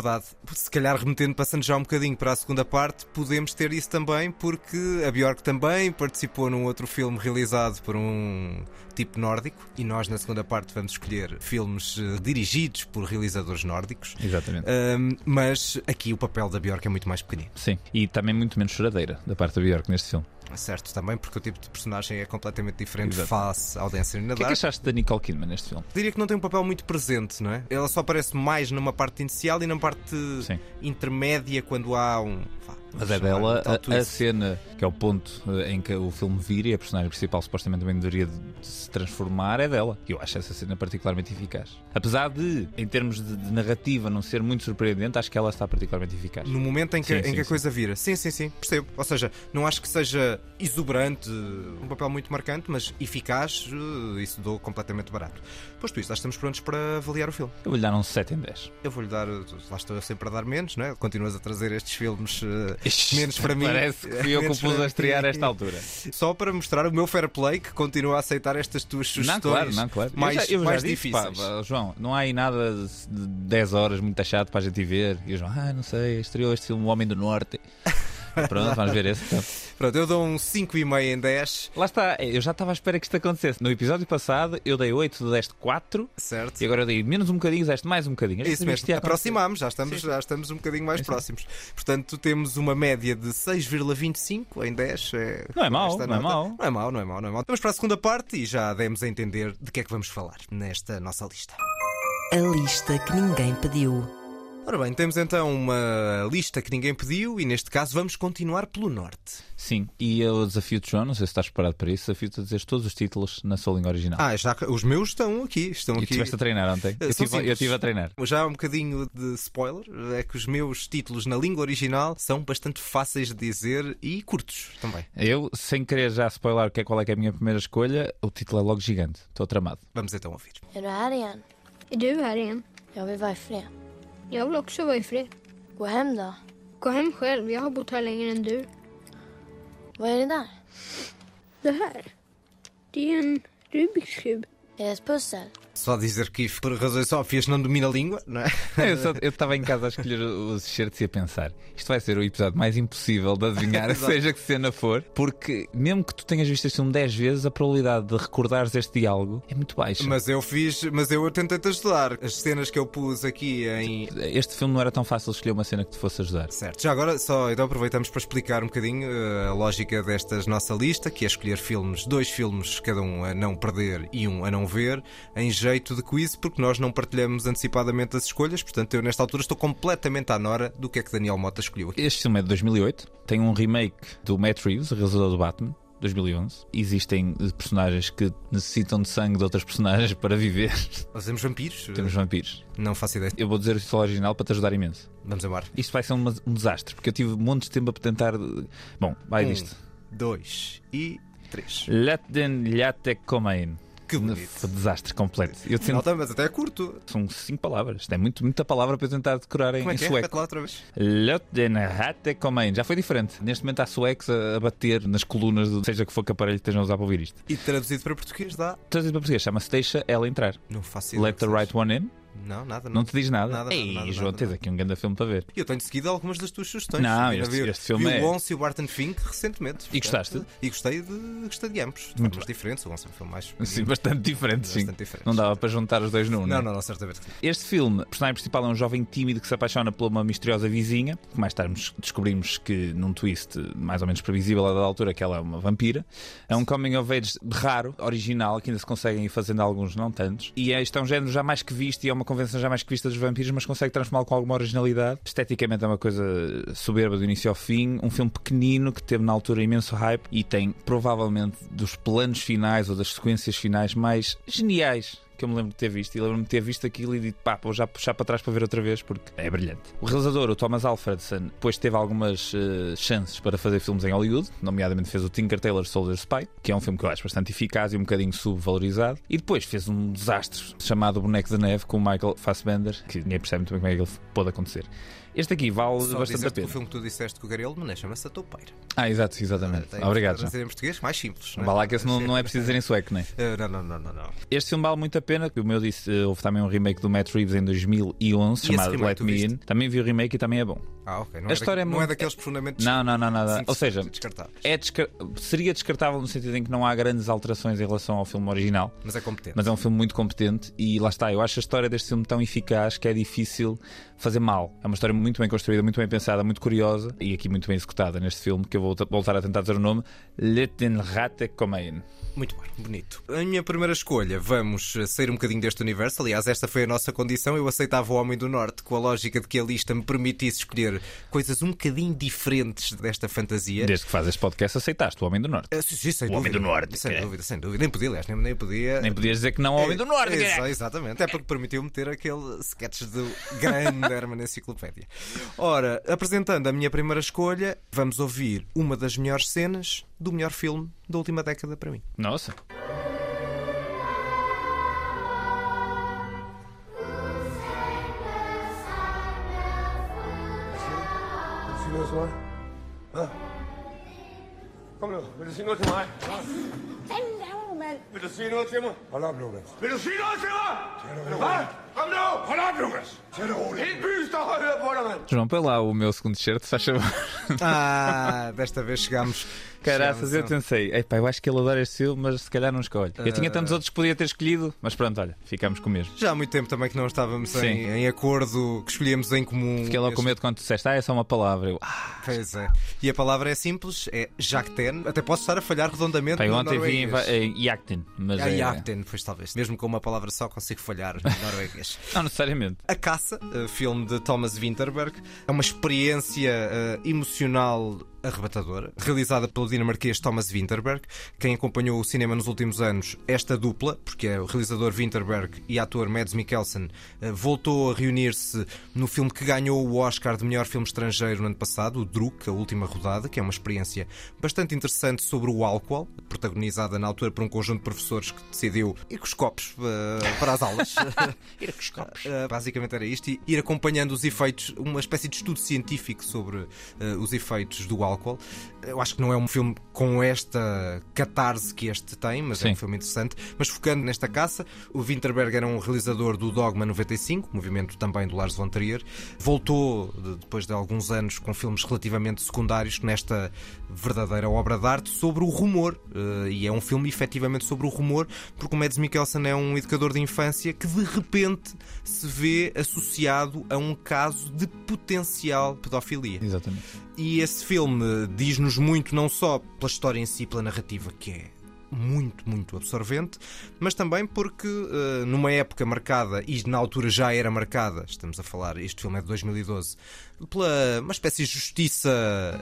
Speaker 1: Verdade. Se calhar remetendo, passando já um bocadinho para a segunda parte, podemos ter isso também, porque a Bjork também participou num outro filme realizado por um tipo nórdico, e nós na segunda parte vamos escolher filmes eh, dirigidos por realizadores nórdicos.
Speaker 2: Exatamente.
Speaker 1: Ahm, mas aqui o papel da Bjork é muito mais pequenino.
Speaker 2: Sim. E também muito menos choradeira da parte da Bjork neste filme.
Speaker 1: Certo, também, porque o tipo de personagem é completamente diferente
Speaker 2: Exato.
Speaker 1: face in the
Speaker 2: O que é que achaste da Nicole Kidman neste filme?
Speaker 1: Diria que não tem um papel muito presente, não é? Ela só aparece mais numa parte inicial e na parte
Speaker 2: Sim.
Speaker 1: intermédia quando há um. vá,
Speaker 2: Mas é
Speaker 1: chamar
Speaker 2: dela a, a cena que é o ponto eh, em que o filme vira e a personagem principal supostamente também deveria de se transformar é dela. E eu acho essa cena particularmente eficaz. Apesar de, em termos de, de narrativa, não ser muito surpreendente, acho que ela está particularmente eficaz.
Speaker 1: No momento em que,
Speaker 2: Sim,
Speaker 1: em
Speaker 2: sim,
Speaker 1: que a
Speaker 2: sim.
Speaker 1: coisa vira. Sim, sim, sim, percebo. Ou seja, não acho que seja exuberante, um papel muito marcante, mas eficaz, eh, isso dou completamente barato. Posto isso, já estamos prontos para avaliar o filme.
Speaker 2: Eu vou-lhe dar um 7 em 10.
Speaker 1: Eu vou-lhe dar, lá estou eu sempre a dar menos, não é? Continuas a trazer estes filmes eh, menos para mim.
Speaker 2: Parece que fui eu que o pus a estrear esta altura.
Speaker 1: Só para mostrar o meu fair play que continua a aceitar estas tuas sugestões
Speaker 2: Não, claro, não, claro.
Speaker 1: mais,
Speaker 2: eu já, eu
Speaker 1: mais
Speaker 2: disse,
Speaker 1: difíceis.
Speaker 2: pá, João, não há aí nada de de 10 horas muito chato para a gente ver. E o João, ah, não sei, estreou este filme O Homem do Norte. Pronto, vamos ver esse. Então.
Speaker 1: Pronto, eu dou um 5,5 em 10,
Speaker 2: Lá está, eu já estava à espera que isto acontecesse. No episódio passado eu dei 8, tu deste 4
Speaker 1: certo?
Speaker 2: e agora eu dei menos um bocadinho, deste mais um bocadinho. Já
Speaker 1: Isso mesmo,
Speaker 2: acontecer.
Speaker 1: aproximámos, já estamos,
Speaker 2: Sim.
Speaker 1: já estamos um bocadinho mais
Speaker 2: Sim,
Speaker 1: próximos. Portanto, temos uma média de 6,25 em 10. É,
Speaker 2: Não é mau, não é mau.
Speaker 1: Não é mau, não é mau, não é mau. Vamos para a segunda parte e já demos a entender de que é que vamos falar nesta nossa lista.
Speaker 3: A lista que ninguém pediu.
Speaker 1: Ora bem, temos então uma lista que ninguém pediu e neste caso vamos continuar pelo norte.
Speaker 2: Sim, e eu desafio-te, João, não sei se estás preparado para isso, desafio-te a dizer todos os títulos na sua língua original.
Speaker 1: Ah, já, os meus estão aqui, estão
Speaker 2: e
Speaker 1: aqui.
Speaker 2: estiveste a treinar ontem? [laughs] Eu estive eu
Speaker 1: simples.
Speaker 2: estive a treinar.
Speaker 1: Já um bocadinho de spoiler, é que os meus títulos na língua original são bastante fáceis de dizer e curtos também.
Speaker 2: Eu, sem querer já spoiler o que é- qual é, que é a minha primeira escolha, o título é logo gigante. Estou tramado.
Speaker 1: Vamos então ouvir.
Speaker 11: Är du här igen?
Speaker 7: Är du här igen?
Speaker 11: Jag vill vara fred.
Speaker 7: Jag vill också vara i fred.
Speaker 11: Gå hem då.
Speaker 7: Gå hem själv, jag har bott här längre än du.
Speaker 11: Vad är det där?
Speaker 7: Det här, det är en Rubiks kub.
Speaker 11: É pussel.
Speaker 1: Só dizer que por razões óbvias não domina a língua, não é? [laughs]
Speaker 2: Eu só- eu estava em casa a escolher os excertos e a pensar: isto vai ser o episódio mais impossível de adivinhar, [laughs] [laughs] seja que cena for, porque mesmo que tu tenhas visto este filme 10 vezes, a probabilidade de recordares este diálogo é muito baixa.
Speaker 1: Mas eu fiz, mas eu tentei-te ajudar. As cenas que eu pus aqui em.
Speaker 2: Este filme não era tão fácil escolher uma cena que te fosse ajudar.
Speaker 1: Certo. Já agora, só então aproveitamos para explicar um bocadinho eh, a lógica desta nossa lista, que é escolher filmes, dois filmes, cada um a não perder e um a não ver, em jeito de quiz, porque nós não partilhamos antecipadamente as escolhas, portanto eu nesta altura estou completamente à nora do que é que Daniel Mota escolheu aqui.
Speaker 2: Este filme é de 2008, tem um remake do Matt Reeves, realizador do Batman. 2011. Existem personagens que necessitam de sangue de outras personagens para viver.
Speaker 1: Nós temos vampiros?
Speaker 2: Temos vampiros.
Speaker 1: Não faço ideia.
Speaker 2: Eu vou dizer o título original para te ajudar imenso.
Speaker 1: Vamos embora.
Speaker 2: Isto vai ser um, um desastre, porque eu tive montes de tempo a tentar. Bom, vai
Speaker 1: Um,
Speaker 2: disto.
Speaker 1: dois e três.
Speaker 2: Let lhate comain.
Speaker 1: Que bonito.
Speaker 2: Desastre completo. Eu sinto-
Speaker 1: Nota, mas até é curto.
Speaker 2: São cinco palavras. Isto é muito, muita palavra para eu tentar decorar em,
Speaker 1: Como é
Speaker 2: em
Speaker 1: que é?
Speaker 2: sueco.
Speaker 1: Repete lá outra vez.
Speaker 2: Já foi diferente. Neste momento há suecos a, a bater nas colunas, do, seja que for que aparelho estejam a usar para ouvir isto.
Speaker 1: E traduzido para português dá.
Speaker 2: Traduzido para português, chama-se Deixa ela entrar.
Speaker 1: Não faço ideia.
Speaker 2: Let the right one in.
Speaker 1: Não, nada.
Speaker 2: Não te diz nada.
Speaker 1: Nada,
Speaker 2: Ei,
Speaker 1: nada, nada,
Speaker 2: João,
Speaker 1: nada,
Speaker 2: tens
Speaker 1: nada.
Speaker 2: aqui um grande filme para ver.
Speaker 1: E eu tenho seguido algumas das tuas sugestões.
Speaker 2: Não, este-
Speaker 1: vi,
Speaker 2: este filme
Speaker 1: vi
Speaker 2: é-
Speaker 1: o Once e o Barton Fink recentemente.
Speaker 2: E gostaste?
Speaker 1: E gostei de, gostei de ambos. De
Speaker 2: Muito
Speaker 1: formas diferentes. O Once é um filme mais.
Speaker 2: Sim, bastante diferente, sim.
Speaker 1: Bastante diferente.
Speaker 2: Não dava para juntar os dois num,
Speaker 1: Não,
Speaker 2: é?
Speaker 1: não, não, certamente não.
Speaker 2: Este filme, o personagem principal é um jovem tímido que se apaixona por uma misteriosa vizinha, que mais tarde descobrimos que, num twist mais ou menos previsível a da altura, que ela é uma vampira. É um coming of age raro, original, que ainda se conseguem ir fazendo alguns, não tantos. E é, isto é um género já mais que visto e é uma convenção já mais que vista dos vampiros, mas consegue transformá-lo com alguma originalidade. Esteticamente é uma coisa soberba do início ao fim. Um filme pequenino que teve na altura imenso hype e tem provavelmente dos planos finais ou das sequências finais mais geniais que eu me lembro de ter visto e lembro-me de ter visto aquilo e dito pá, vou já puxar para trás para ver outra vez porque é brilhante. O realizador, o Thomas Alfredson, depois teve algumas eh, chances para fazer filmes em Hollywood, nomeadamente fez o Tinker Tailor Soldier Spy, que é um filme que eu acho bastante eficaz e um bocadinho subvalorizado, e depois fez um desastre chamado Boneco de Neve com o Michael Fassbender, que ninguém percebe muito bem como é que ele pode acontecer. Este aqui vale
Speaker 1: Só
Speaker 2: bastante a pena.
Speaker 1: o filme que tu disseste com o Gary Oldman é, chama-se A Toupeira.
Speaker 2: Ah, exato, exatamente.
Speaker 1: Tem
Speaker 2: Obrigado,
Speaker 1: dizer em português mais simples.
Speaker 2: Vá lá que esse não, não é preciso dizer em sueco, não é?
Speaker 1: Eh, Não, não, não, não, não.
Speaker 2: Este filme vale muito a pena. Como eu disse, eh, houve também um remake do Matt Reeves em 2011
Speaker 1: esse
Speaker 2: chamado Let Me? In. Também vi o remake e também é bom.
Speaker 1: Ah, ok. Não,
Speaker 2: A
Speaker 1: é,
Speaker 2: história é
Speaker 1: da... não é
Speaker 2: muito-
Speaker 1: daqueles profundamente
Speaker 2: Não, não, não, nada.
Speaker 1: Sim,
Speaker 2: Ou seja,
Speaker 1: descartáveis.
Speaker 2: é descar- seria descartável no sentido em que não há grandes alterações em relação ao filme original.
Speaker 1: Mas é competente.
Speaker 2: Mas é um filme muito competente e lá está. Eu acho a história deste filme tão eficaz que é difícil fazer mal. É uma história muito bem construída, muito bem pensada, muito curiosa e aqui muito bem executada neste filme, que eu vou voltar a tentar dizer o nome: Leten Rate Komein.
Speaker 1: Muito bem, bonito. A minha primeira escolha, vamos eh, sair um bocadinho deste universo. Aliás, esta foi a nossa condição. Eu aceitava o Homem do Norte com a lógica de que a lista me permitisse escolher coisas um bocadinho diferentes desta fantasia.
Speaker 2: Desde que fazes este podcast, aceitaste o Homem do Norte.
Speaker 1: Eh, sim, sim, sem
Speaker 2: O Homem
Speaker 1: dúvida.
Speaker 2: do Norte,
Speaker 1: Sem
Speaker 2: é.
Speaker 1: dúvida, sem dúvida. Nem podia, aliás, nem, nem podia.
Speaker 2: Nem podias dizer que não ao Homem do Norte. é.
Speaker 1: Exa- exatamente, é porque permitiu meter aquele sketch do grande [laughs] Herman Enciclopédia. Ora, apresentando a minha primeira escolha, vamos ouvir uma das melhores cenas do melhor filme da última década para mim.
Speaker 2: Nossa.
Speaker 6: Vil du sige noget til mig? Hvad? Kom nu, vil du sige noget til mig?
Speaker 5: Hvad
Speaker 6: mig? Hold op, Lukas. Vil du sige noget til mig? Hvad? Kom nu! Hold op, Lukas! Tag det roligt. Hele byen står og hører på dig, mand.
Speaker 2: João, põe lá o meu segundo shirt, faz favor.
Speaker 1: Ah, desta vez chegamos.
Speaker 2: Caraças, eu pensei, epá, eu acho que ele adora este filme, mas se calhar não escolhe. Eu tinha tantos outros que podia ter escolhido, mas pronto, olha, ficamos com o mesmo.
Speaker 1: Já há muito tempo também que não estávamos em, em acordo, que escolhemos em comum.
Speaker 2: Fiquei logo com
Speaker 1: este-
Speaker 2: medo quando disseste, ah, é só uma palavra. Eu, ah,
Speaker 1: Pois é. E a palavra é simples, é Jacten. Até posso estar a falhar redondamente. no
Speaker 2: ontem vi em, em Yakten, mas
Speaker 1: Ah,
Speaker 2: é...
Speaker 1: Pois talvez. Mesmo com uma palavra só consigo falhar no [laughs] norueguês. [laughs]
Speaker 2: Não necessariamente.
Speaker 1: A Caça, eh, filme de Thomas Winterberg, é uma experiência eh, emocional arrebatadora, realizada pelo dinamarquês Thomas Winterberg. Quem acompanhou o cinema nos últimos anos, esta dupla, porque é o realizador Winterberg e ator Mads Mikkelsen, eh, voltou a reunir-se no filme que ganhou o Oscar de melhor filme estrangeiro no ano passado, o Druk, a última rodada, que é uma experiência bastante interessante sobre o álcool, protagonizada na altura por um conjunto de professores que decidiu ir com os copos eh, para as aulas. [laughs]
Speaker 2: Ir com os copos.
Speaker 1: Uh, basicamente era isto, e ir acompanhando os efeitos, uma espécie de estudo científico sobre uh, os efeitos do álcool Eu acho que não é um filme com esta catarse que este tem, mas é
Speaker 2: Sim.
Speaker 1: um filme interessante. Mas focando nesta caça, o Winterberg era um realizador do Dogma 95, movimento também do Lars von Trier. Voltou de- depois de alguns anos com filmes relativamente secundários nesta verdadeira obra de arte sobre o rumor. Eh, E é um filme efetivamente sobre o rumor, porque o Mads Mikkelsen é um educador de infância que de repente se vê associado a um caso de potencial pedofilia.
Speaker 2: Exatamente.
Speaker 1: E esse filme diz-nos muito, não só pela história em si, pela narrativa, que é muito, muito absorvente, mas também porque eh, numa época marcada, e na altura já era marcada, estamos a falar, este filme é de 2012, pela uma espécie de justiça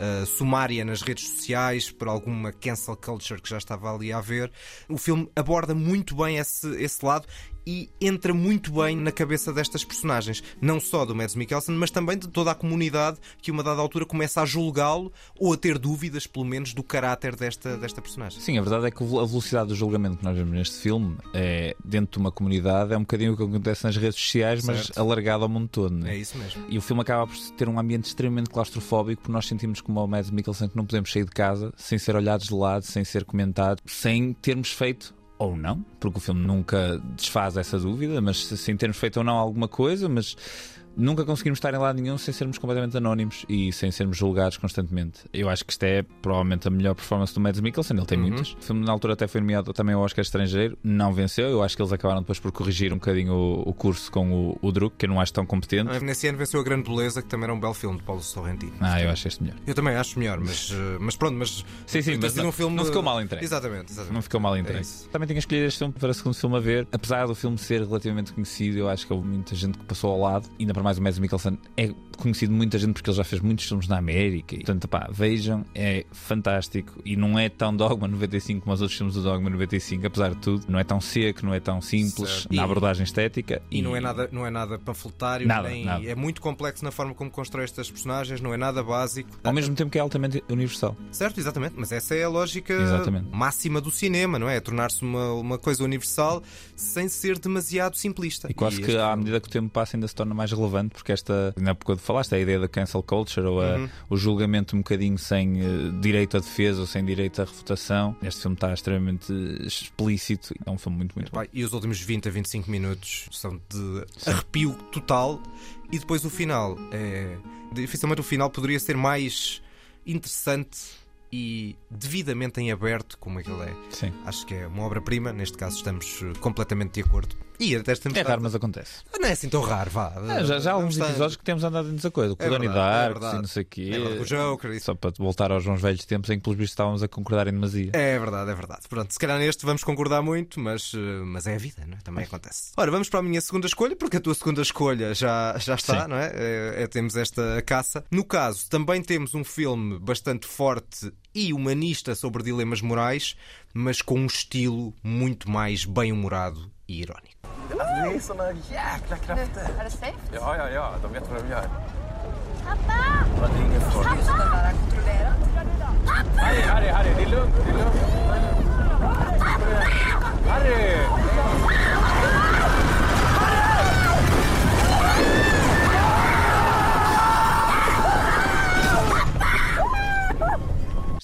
Speaker 1: eh, sumária nas redes sociais, por alguma cancel culture que já estava ali a haver, o filme aborda muito bem esse, esse lado e entra muito bem na cabeça destas personagens, não só do Mads Mikkelsen, mas também de toda a comunidade que, a uma dada altura, começa a julgá-lo ou a ter dúvidas, pelo menos, do caráter desta, desta personagem.
Speaker 2: Sim, a verdade é que a velocidade do julgamento que nós vemos neste filme é dentro de uma comunidade, é um bocadinho o que acontece nas redes sociais, mas
Speaker 1: Certo.
Speaker 2: alargado ao mundo todo. né?
Speaker 1: É isso mesmo.
Speaker 2: E o filme acaba por ter um ambiente extremamente claustrofóbico, porque nós sentimos como o Mads Mikkelsen que não podemos sair de casa sem ser olhados de lado, sem ser comentado, sem termos feito ou não, porque o filme nunca desfaz essa dúvida, mas sem termos feito ou não alguma coisa, mas nunca conseguimos estar em lado nenhum sem sermos completamente anónimos e sem sermos julgados constantemente. Eu acho que isto é provavelmente a melhor performance do Mads Mikkelsen, ele tem
Speaker 1: Uhum.
Speaker 2: muitas. O filme na altura até foi nomeado também ao Oscar estrangeiro, não venceu. Eu acho que eles acabaram depois por corrigir um bocadinho o, o curso com o, o Druk, que eu não acho tão competente.
Speaker 1: Nesse ano venceu A Grande Beleza, que também era um belo filme de Paulo Sorrentino.
Speaker 2: Ah, eu acho este melhor.
Speaker 1: Eu também acho melhor, mas, [laughs] eh, mas pronto, mas.
Speaker 2: Sim, sim, mas não,
Speaker 1: um filme...
Speaker 2: não ficou mal entregue.
Speaker 1: Exatamente, exatamente.
Speaker 2: Não ficou mal
Speaker 1: É
Speaker 2: entregue.
Speaker 1: isso.
Speaker 2: Também tinha escolhido este filme para o segundo filme a ver. Apesar do filme ser relativamente conhecido, eu acho que houve muita gente que passou ao lado. Ainda para mais o Mads Mikkelsen é conhecido de muita gente porque ele já fez muitos filmes na América. E, portanto, pá, vejam, é fantástico. E não é tão Dogma 95 como os outros filmes do Dogma 95, apesar de tudo. Não é tão seco, não é tão simples
Speaker 1: Certo.
Speaker 2: na
Speaker 1: E-
Speaker 2: abordagem estética.
Speaker 1: E não é nada, não é nada panfletário,
Speaker 2: Nada,
Speaker 1: nem
Speaker 2: nada.
Speaker 1: é muito complexo na forma como constrói estas personagens, não é nada básico.
Speaker 2: Ao mesmo tempo que é altamente universal.
Speaker 1: Certo, exatamente, mas essa é a lógica
Speaker 2: Exatamente.
Speaker 1: máxima do cinema, não é? Tornar-se uma, uma coisa universal sem ser demasiado simplista.
Speaker 2: E quase que à medida que o tempo passa ainda se torna mais relevante, porque esta, na época de falaste, a ideia da cancel culture ou a-
Speaker 1: Uhum.
Speaker 2: o julgamento um bocadinho sem eh, direito à defesa ou sem direito à refutação, este filme está extremamente explícito. É um filme muito, muito bom.
Speaker 1: E os últimos 20 a 25 minutos são de arrepio total. E depois o final é. Dificilmente o final poderia ser mais interessante e devidamente em aberto como é que ele é.
Speaker 2: Sim.
Speaker 1: Acho que é uma obra-prima, neste caso estamos completamente de acordo. E até estamos.
Speaker 2: É raro, mas acontece.
Speaker 1: Não é assim tão raro, vá.
Speaker 2: Ah, já, já há alguns episódios que temos andado em desacordo. Com
Speaker 1: É
Speaker 2: o Donnie
Speaker 1: é
Speaker 2: Dark
Speaker 1: verdade.
Speaker 2: e não sei o quê.
Speaker 1: É o Joker, isso.
Speaker 2: Só para voltar aos bons velhos tempos em que, pelos vistos, estávamos a concordar em demasia.
Speaker 1: É verdade, é verdade. Pronto, se calhar neste vamos concordar muito, mas, eh, mas é a vida, não é? Também acontece. Ora, vamos para a minha segunda escolha, porque a tua segunda escolha já, já está,
Speaker 2: Sim.
Speaker 1: não é? É- é- Temos esta caça. No caso, também temos um filme bastante forte e humanista sobre dilemas morais, mas com um estilo muito mais bem-humorado e irónico.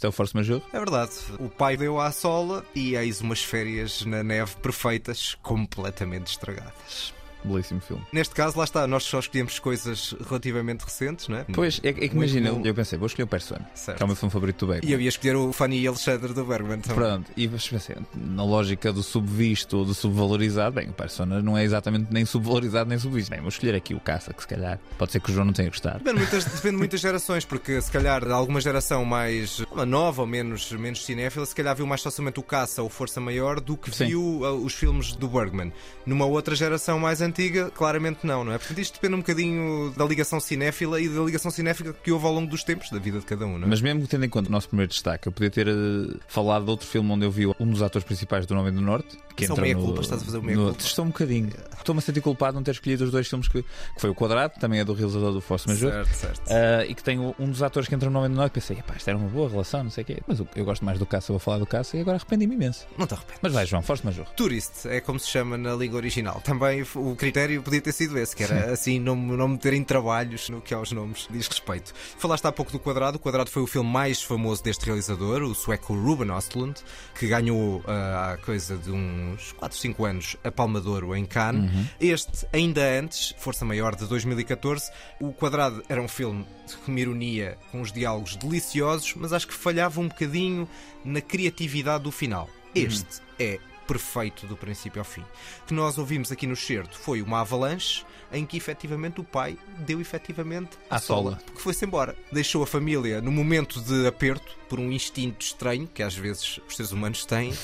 Speaker 2: Isto é o Force.
Speaker 1: É verdade. O pai deu à sola e eis umas férias na neve perfeitas, completamente estragadas.
Speaker 2: Belíssimo filme.
Speaker 1: Neste caso, lá está, nós só escolhemos coisas relativamente recentes, não é?
Speaker 2: Pois, é, é que imagina,
Speaker 1: bom.
Speaker 2: eu pensei, vou escolher o Persona,
Speaker 1: Certo.
Speaker 2: que é o meu filme favorito do Bergman.
Speaker 1: E eu ia escolher o Fanny e Alexandre do Bergman também.
Speaker 2: Pronto, e pensei, na lógica do subvisto ou do subvalorizado, bem, o Persona não é exatamente nem subvalorizado nem subvisto. Bem, vou escolher aqui o Caça, que se calhar pode ser que o João não tenha gostado.
Speaker 1: Depende, muitas, depende de muitas gerações, porque se calhar alguma geração mais uma nova ou menos, menos cinéfila, se calhar viu mais facilmente o Caça ou Força Maior do que
Speaker 2: Sim.
Speaker 1: viu uh, os filmes do Bergman. Numa outra geração mais antiga, claramente não, não é? Portanto, isto depende um bocadinho da ligação cinéfila e da ligação cinéfila que houve ao longo dos tempos da vida de cada um, não é?
Speaker 2: Mas mesmo tendo em conta o nosso primeiro destaque, eu podia ter eh, falado de outro filme onde eu vi um dos atores principais do Nome do Norte, que
Speaker 1: São
Speaker 2: entra
Speaker 1: meia
Speaker 2: no,
Speaker 1: culpa, estás a fazer o meia
Speaker 2: no-
Speaker 1: culpa.
Speaker 2: Estou um bocadinho. Estou-me a sentir culpado de não ter escolhido os dois filmes que, que foi o Quadrado, também é do realizador do Force Majeure.
Speaker 1: Certo, certo.
Speaker 2: Ah, e que tem um dos atores que entra no Nome do Norte. Pensei, epá, isto era uma boa relação, não sei o quê. Mas eu, eu gosto mais do Caça, vou falar do Caça e agora arrependi-me imenso.
Speaker 1: Não te arrependes.
Speaker 2: Mas vai, João, Force Majeure.
Speaker 1: Tourist é como se chama na língua original. Também o critério podia ter sido esse, que era assim não, não meterem trabalhos no que aos nomes diz respeito. Falaste há pouco do Quadrado. O Quadrado foi o filme mais famoso deste realizador, o sueco Ruben Östlund, que ganhou uh, há coisa de uns 4, 5 anos a Palma de Ouro em Cannes. Uhum. Este, ainda antes, Força Maior de 2014. O Quadrado era um filme com uma ironia, com os diálogos deliciosos, mas acho que falhava um bocadinho na criatividade do final. Este uhum. é perfeito do princípio ao fim. O que nós ouvimos aqui no certo foi uma avalanche em que efetivamente o pai deu efetivamente a sola, porque foi-se embora. Deixou a família no momento de aperto, por um instinto estranho, que às vezes os seres humanos têm, uh,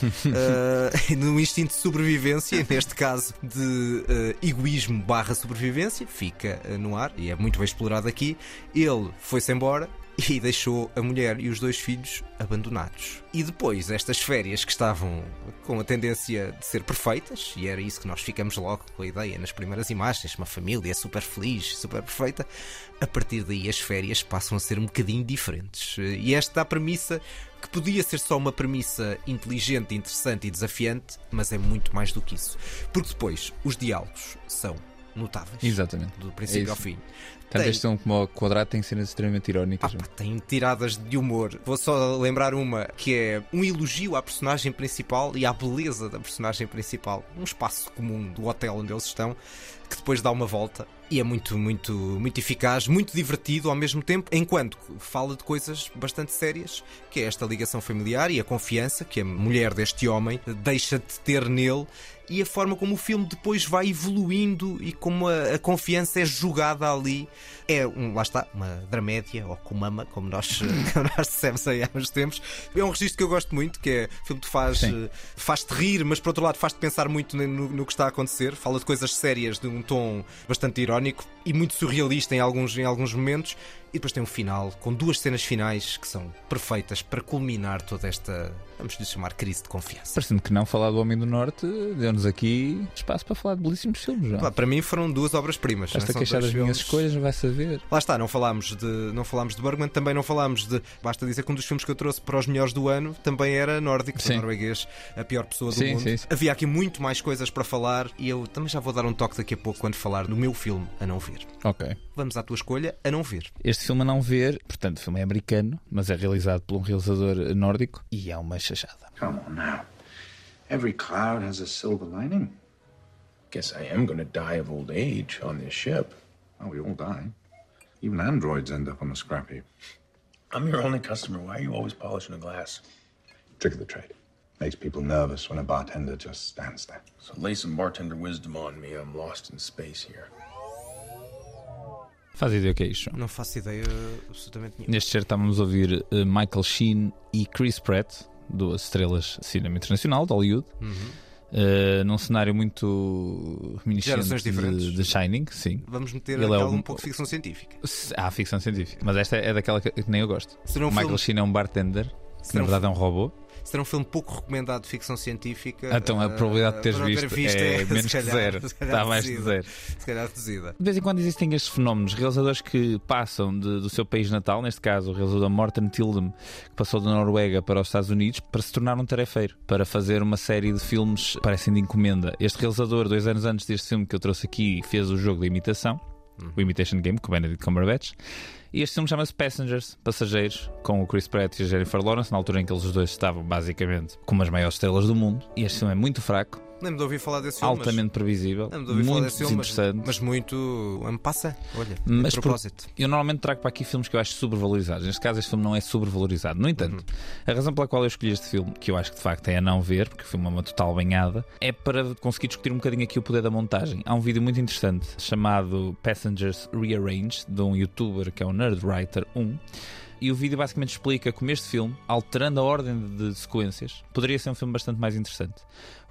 Speaker 1: [laughs] num instinto de sobrevivência, neste caso de uh, egoísmo barra sobrevivência, fica uh, no ar e é muito bem explorado aqui. Ele foi-se embora, [laughs] e deixou a mulher e os dois filhos abandonados. E depois, estas férias que estavam com a tendência de ser perfeitas, e era isso que nós ficamos logo com a ideia nas primeiras imagens, uma família super feliz, super perfeita, a partir daí as férias passam a ser um bocadinho diferentes. E esta é a premissa que podia ser só uma premissa inteligente, interessante e desafiante, mas é muito mais do que isso. Porque depois os diálogos são notáveis.
Speaker 2: Exatamente.
Speaker 1: Do princípio é ao fim.
Speaker 2: Este filme como o Quadrado tem cenas extremamente irónicas.
Speaker 1: Ah, tem tiradas de humor. Vou só lembrar uma que é um elogio à personagem principal e à beleza da personagem principal. Um espaço comum do hotel onde eles estão que depois dá uma volta e é muito, muito, muito eficaz, muito divertido ao mesmo tempo, enquanto fala de coisas bastante sérias, que é esta ligação familiar e a confiança que a mulher deste homem deixa de ter nele e a forma como o filme depois vai evoluindo e como a, a confiança é jogada ali. É, um, lá está, uma dramédia, ou comama, como nós, [laughs] como nós dissemos aí há uns tempos. É um registro que eu gosto muito, que é o filme que faz, faz-te rir, mas por outro lado faz-te pensar muito no, no, que está a acontecer. Fala de coisas sérias, de um tom bastante irónico e muito surrealista em alguns, em alguns momentos. E depois tem um final com duas cenas finais que são perfeitas para culminar toda esta, vamos lhe chamar, crise de confiança.
Speaker 2: Parecendo que não falar do Homem do Norte deu-nos aqui espaço para falar de belíssimos filmes. Já.
Speaker 1: para mim foram duas obras-primas.
Speaker 2: Estás a queixar das minhas escolhas, vai saber.
Speaker 1: Lá está, não falámos de, não falámos de Bergman, também não falámos de. Basta dizer que um dos filmes que eu trouxe para os melhores do ano também era nórdico, sim. norueguês, a pior pessoa do
Speaker 2: sim,
Speaker 1: mundo.
Speaker 2: Sim, sim.
Speaker 1: Havia aqui muito mais coisas para falar e eu também já vou dar um toque daqui a pouco quando falar do meu filme a não ver.
Speaker 2: Ok.
Speaker 1: Vamos à tua escolha, a não ver.
Speaker 2: Este filme a não ver, portanto, o filme é americano, mas é realizado por um realizador nórdico e é uma chachada.
Speaker 12: Come on now. Every cloud has a silver lining. Guess I am gonna die of old age on this ship. Oh, we all die. Even androids end up on the scrap heap.
Speaker 13: I'm your only customer. Why are you always polishing a glass?
Speaker 12: Trick of the trade. Makes people nervous when a bartender just stands there.
Speaker 13: So lay some bartender wisdom on me. I'm lost in space here.
Speaker 2: Faz ideia o que é isto?
Speaker 1: Não faço ideia absolutamente nenhuma.
Speaker 2: Neste certo estávamos a ouvir uh, Michael Sheen e Chris Pratt, duas estrelas de cinema internacional de Hollywood. Uhum. Uh, num cenário muito reminiscente de, de, Shining, sim.
Speaker 1: Vamos meter Ele é um, um pouco de ficção científica.
Speaker 2: Ah, ficção científica. Mas esta é daquela que, nem eu gosto. Um Michael filme... Sheen é um bartender, que na verdade é um robô
Speaker 1: será um filme pouco recomendado de ficção científica.
Speaker 2: Então a probabilidade de teres visto, visto, é, é menos calhar, que zero. Está mais de zero.
Speaker 1: Se calhar reduzida.
Speaker 2: De vez em quando existem estes fenómenos. Realizadores que passam de, do seu país natal, neste caso o realizador Morten Tildum, que passou da Noruega para os Estados Unidos, para se tornar um tarefeiro, para fazer uma série de filmes que parecem de encomenda. Este realizador, dois anos antes deste filme que eu trouxe aqui, fez o jogo da imitação, uhum. o Imitation Game, com Benedict Cumberbatch. E este filme chama-se Passengers, Passageiros, com o Chris Pratt e a Jennifer Lawrence, na altura em que eles dois estavam basicamente como as maiores estrelas do mundo. E este filme é muito fraco,
Speaker 1: nem me de ouvir falar desse filme.
Speaker 2: Altamente mas... previsível. Muito falar desse filme, interessante.
Speaker 1: Mas, mas muito. Me passa. Olha, mas.
Speaker 2: Por... Eu normalmente trago para aqui filmes que eu acho sobrevalorizados. Neste caso, este filme não é sobrevalorizado. No entanto, uhum. a razão pela qual eu escolhi este filme, que eu acho que de facto é a não ver, porque o filme é uma total banhada, é para conseguir discutir um bocadinho aqui o poder da montagem. Há um vídeo muito interessante chamado Passengers Rearranged, de um youtuber que é o Nerdwriter 1. E o vídeo basicamente explica como este filme, alterando a ordem de sequências, poderia ser um filme bastante mais interessante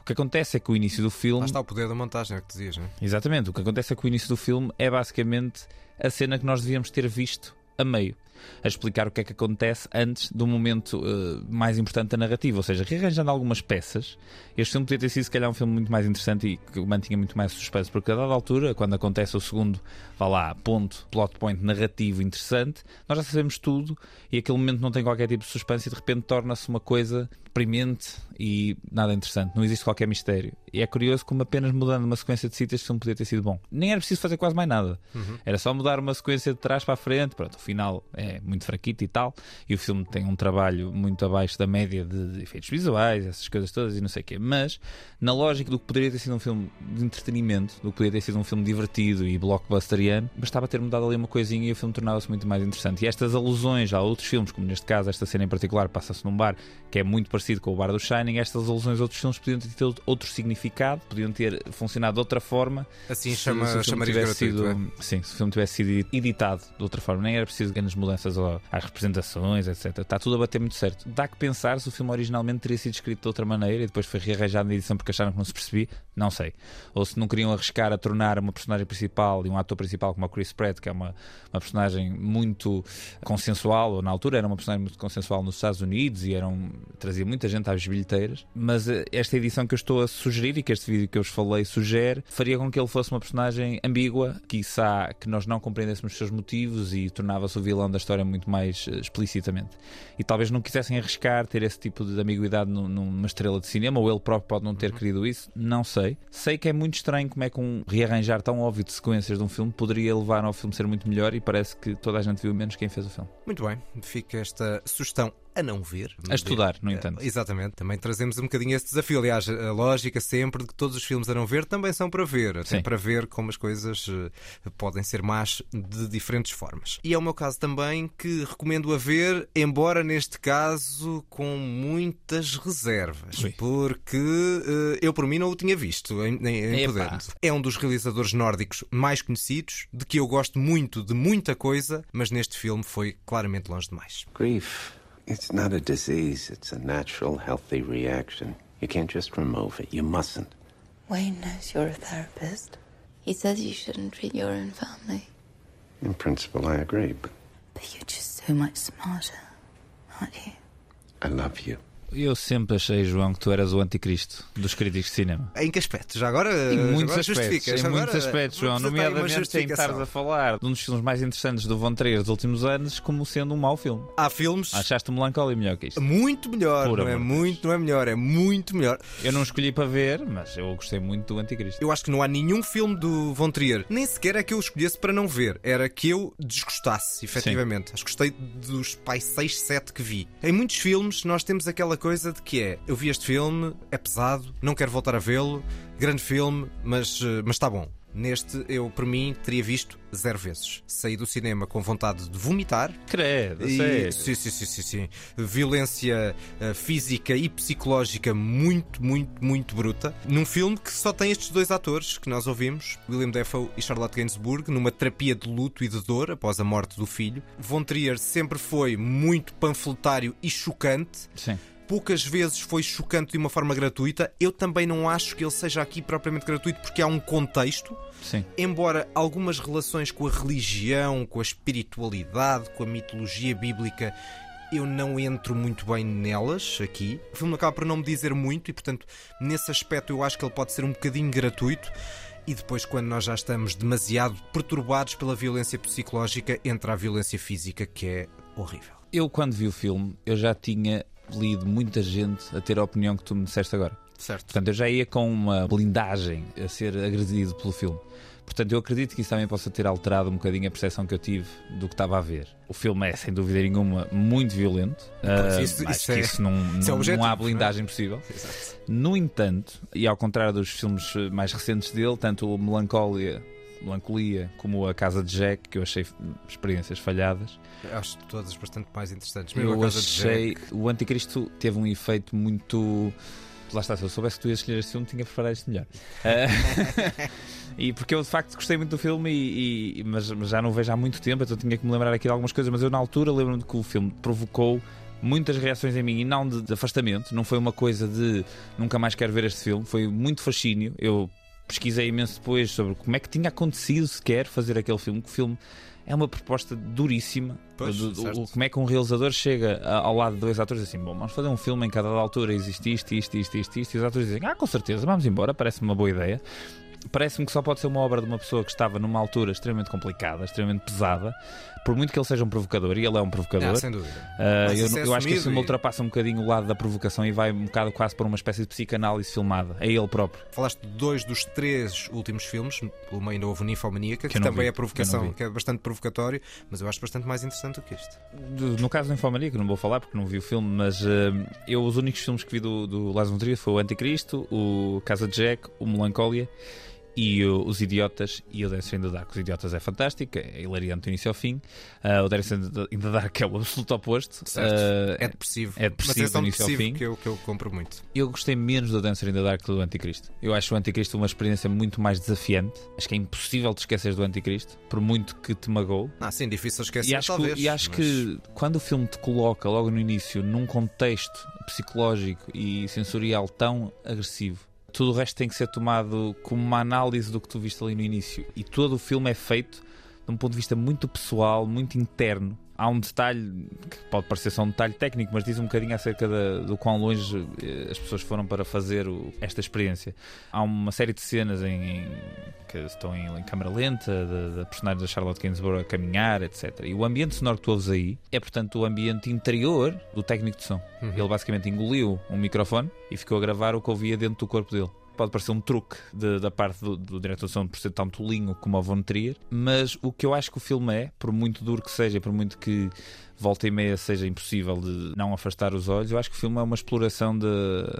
Speaker 2: que acontece é que o início do filme.
Speaker 1: Lá está o poder da montagem, é o que dizias, não é?
Speaker 2: Exatamente. O que acontece é que o início do filme é basicamente a cena que nós devíamos ter visto a meio. a explicar o que é que acontece antes do momento uh, mais importante da narrativa. Ou seja, rearranjando algumas peças, este filme podia ter sido, se calhar, um filme muito mais interessante e que mantinha muito mais suspense, porque a dada altura, quando acontece o segundo, vá lá, ponto, plot point narrativo interessante, nós já sabemos tudo e aquele momento não tem qualquer tipo de suspense e de repente torna-se uma coisa deprimente e nada interessante. Não existe qualquer mistério. E é curioso como apenas mudando uma sequência de sítios, este filme podia ter sido bom. Nem era preciso fazer quase mais nada. Uhum. Era só mudar uma sequência de trás para a frente. Pronto, o final é muito fraquito e tal. E o filme tem um trabalho muito abaixo da média de efeitos visuais, essas coisas todas e não sei o quê. Mas, na lógica do que poderia ter sido um filme de entretenimento, do que poderia ter sido um filme divertido e blockbusteriano, bastava ter mudado ali uma coisinha e o filme tornava-se muito mais interessante. E estas alusões a outros filmes, como neste caso, esta cena em particular, passa-se num bar que é muito parecido com o bar do Shining, estas alusões a outros filmes podiam ter tido outro significado, podiam ter funcionado de outra forma.
Speaker 1: Assim se, chama, se chamaria gratuito, sido, é?
Speaker 2: Sim, se o filme tivesse sido editado de outra forma, nem era preciso grandes mudanças às representações, etc. Está tudo a bater muito certo. Dá que pensar se o filme originalmente teria sido escrito de outra maneira e depois foi rearranjado na edição porque acharam que não se percebia, não sei. Ou se não queriam arriscar a tornar uma personagem principal e um ator principal como a Chris Pratt, que é uma, uma personagem muito consensual, ou na altura era uma personagem muito consensual nos Estados Unidos e eram, trazia muita gente às bilheteiras, mas eh, esta edição que eu estou a sugerir e que este vídeo que eu vos falei sugere, faria com que ele fosse uma personagem ambígua, quiçá que nós não compreendêssemos os seus motivos e tornava-se o vilão da história muito mais uh, explicitamente. E talvez não quisessem arriscar ter esse tipo de ambiguidade numa estrela de cinema, ou ele próprio pode não ter uhum. querido isso, não sei. Sei que é muito estranho como é que um rearranjar tão óbvio de sequências de um filme poderia levar ao filme ser muito melhor e parece que toda a gente viu menos quem fez o filme.
Speaker 1: Muito bem, fica esta sugestão a não ver.
Speaker 2: A estudar, no entanto.
Speaker 1: Eh, exatamente. Também trazemos um bocadinho esse desafio. Aliás, a lógica sempre de que todos os filmes a não ver também são para ver. Até Sim. para ver como as coisas eh, podem ser más de diferentes formas. E é o meu caso também que recomendo a ver, embora neste caso com muitas reservas. Ui. Porque uh, eu, por mim, não o tinha visto em, em, em É um dos realizadores nórdicos mais conhecidos, de que eu gosto muito de muita coisa, mas neste filme foi claramente longe demais.
Speaker 14: Grief. It's not a disease, it's a natural, healthy reaction. You can't just remove it. You mustn't.
Speaker 11: Wayne knows you're a therapist. He says you shouldn't treat your own family.
Speaker 14: In principle, I agree, but.
Speaker 11: But you're just so much smarter, aren't you?
Speaker 14: I love you.
Speaker 2: Eu sempre achei, João, que tu eras o anticristo dos críticos de cinema.
Speaker 1: Em que aspecto? Já agora,
Speaker 2: em muitos
Speaker 1: agora
Speaker 2: aspectos, em
Speaker 1: agora,
Speaker 2: muitos aspectos, João. Nomeadamente em estares a falar de um dos filmes mais interessantes do Von Trier dos últimos anos como sendo um mau filme.
Speaker 1: Há filmes...
Speaker 2: Achaste o Melancholia melhor que isto?
Speaker 1: Muito melhor, Por não é muito, não é melhor, é muito melhor.
Speaker 2: Eu não escolhi para ver, mas eu gostei muito do Anticristo.
Speaker 1: Eu acho que não há nenhum filme do Von Trier, nem sequer é que eu escolhesse para não ver, era que eu desgostasse, efetivamente. Sim. Acho que gostei dos pai 6, 7 que vi. Em muitos filmes nós temos aquela coisa de que é eu vi este filme, é pesado, não quero voltar a vê-lo, grande filme, mas, eh, mas está bom. Neste, eu, por mim, teria visto zero vezes. Saí do cinema com vontade de vomitar.
Speaker 2: Credo, e...
Speaker 1: Sim, sim, sim, sim, sim. Violência uh, física e psicológica muito, muito, muito bruta. Num filme que só tem estes dois atores que nós ouvimos, William Defoe e Charlotte Gainsbourg, numa terapia de luto e de dor após a morte do filho. Von Trier sempre foi muito panfletário e chocante.
Speaker 2: Sim
Speaker 1: poucas vezes foi chocante de uma forma gratuita. Eu também não acho que ele seja aqui propriamente gratuito, porque há um contexto.
Speaker 2: Sim.
Speaker 1: Embora algumas relações com a religião, com a espiritualidade, com a mitologia bíblica eu não entro muito bem nelas aqui. O filme acaba por não me dizer muito e, portanto, nesse aspecto eu acho que ele pode ser um bocadinho gratuito. E depois, quando nós já estamos demasiado perturbados pela violência psicológica, entra a violência física, que é horrível.
Speaker 2: Eu, quando vi o filme, eu já tinha lido muita gente a ter a opinião que tu me disseste agora.
Speaker 1: Certo.
Speaker 2: Portanto, eu já ia com uma blindagem a ser agredido pelo filme. Portanto, eu acredito que isso também possa ter alterado um bocadinho a percepção que eu tive do que estava a ver. O filme é, sem dúvida nenhuma, muito violento. Uh, isso, isso, é, isso, não, não, é não há blindagem possível.
Speaker 1: Exato.
Speaker 2: No entanto, e ao contrário dos filmes mais recentes dele, tanto o Melancolia Melancolia, como a Casa de Jack, que eu achei experiências falhadas.
Speaker 1: Acho todas bastante mais interessantes.
Speaker 2: Mesmo eu achei. O Anticristo teve um efeito muito. Lá está, se eu soubesse que tu ias escolher este filme, tinha preparado isto melhor. Uh... [laughs] [laughs] e porque eu de facto gostei muito do filme, e, e mas, mas, já não o vejo há muito tempo, então tinha que me lembrar aqui de algumas coisas. Mas eu, na altura, lembro-me que o filme provocou muitas reações em mim e não de, de, afastamento. Não foi uma coisa de nunca mais quero ver este filme, foi muito fascínio. Eu pesquisei imenso depois sobre como é que tinha acontecido sequer fazer aquele filme. Que o filme é uma proposta duríssima.
Speaker 1: Pois,
Speaker 2: do, do, como é que um realizador chega ao lado de dois atores e diz assim: Bom, vamos fazer um filme em cada altura, existe isto, isto, isto, isto, isto. E os atores dizem: Ah, com certeza, vamos embora, parece-me uma boa ideia. Parece-me que só pode ser uma obra de uma pessoa que estava numa altura extremamente complicada, extremamente pesada, por muito que ele seja um provocador, e ele é um provocador.
Speaker 1: Ah, sem dúvida. Mas
Speaker 2: eu,
Speaker 1: isso é
Speaker 2: eu acho que filme
Speaker 1: e-
Speaker 2: ultrapassa um bocadinho o lado da provocação e vai um bocado quase para uma espécie de psicanálise filmada. É ele próprio.
Speaker 1: Falaste de dois dos três últimos filmes, pelo meio ainda houve o Ninfomaníaca, que,
Speaker 2: Que não
Speaker 1: também
Speaker 2: vi,
Speaker 1: é
Speaker 2: não
Speaker 1: provocação, que é bastante provocatório, mas eu acho bastante mais interessante do que.
Speaker 2: Do- No caso da Infomaria, que não vou falar porque não vi o filme, mas eh, eu os únicos filmes que vi do, do von Trier foi o Anticristo, o Casa de Jack, o Melancólia e o- Os Idiotas e o Dance in the Dark. Os Idiotas é fantástico, é hilariante do início ao fim. Ah, o Dance in the Dark é o absoluto oposto. Ah,
Speaker 1: é depressivo.
Speaker 2: É
Speaker 1: mas
Speaker 2: depressivo
Speaker 1: é
Speaker 2: do início ao fim.
Speaker 1: que eu, que eu compro muito.
Speaker 2: Eu gostei menos do Dancer in the Dark que do Anticristo. Eu acho o Anticristo uma experiência muito mais desafiante. Acho que é impossível te esquecer do Anticristo, por muito que te magoou.
Speaker 1: Ah, sim, difícil esquecer,
Speaker 2: E acho,
Speaker 1: talvez.
Speaker 2: que, e acho
Speaker 1: mas-
Speaker 2: que quando o filme te coloca logo no início num contexto psicológico e sensorial tão agressivo, tudo o resto tem que ser tomado como uma análise do que tu viste ali no início. E todo o filme é feito de um ponto de vista muito pessoal, muito interno. Há um detalhe que pode parecer só um detalhe técnico, mas diz um bocadinho acerca da- do quão longe eh, as pessoas foram para fazer o- esta experiência. Há uma série de cenas em, em- que estão em, em câmara lenta, da, da personagem da Charlotte Gainsbourg a caminhar, etc. E o ambiente sonoro que tu ouves aí é, portanto, o ambiente interior do técnico de som.
Speaker 1: Uhum.
Speaker 2: Ele basicamente engoliu um microfone e ficou a gravar o que ouvia dentro do corpo dele. Pode parecer um truque de- da parte do, do diretor de som por ser tão tolinho como o Von Trier, mas o que eu acho que o filme é, por muito duro que seja, por muito que volta e meia seja impossível de não afastar os olhos, eu acho que o filme é uma exploração de-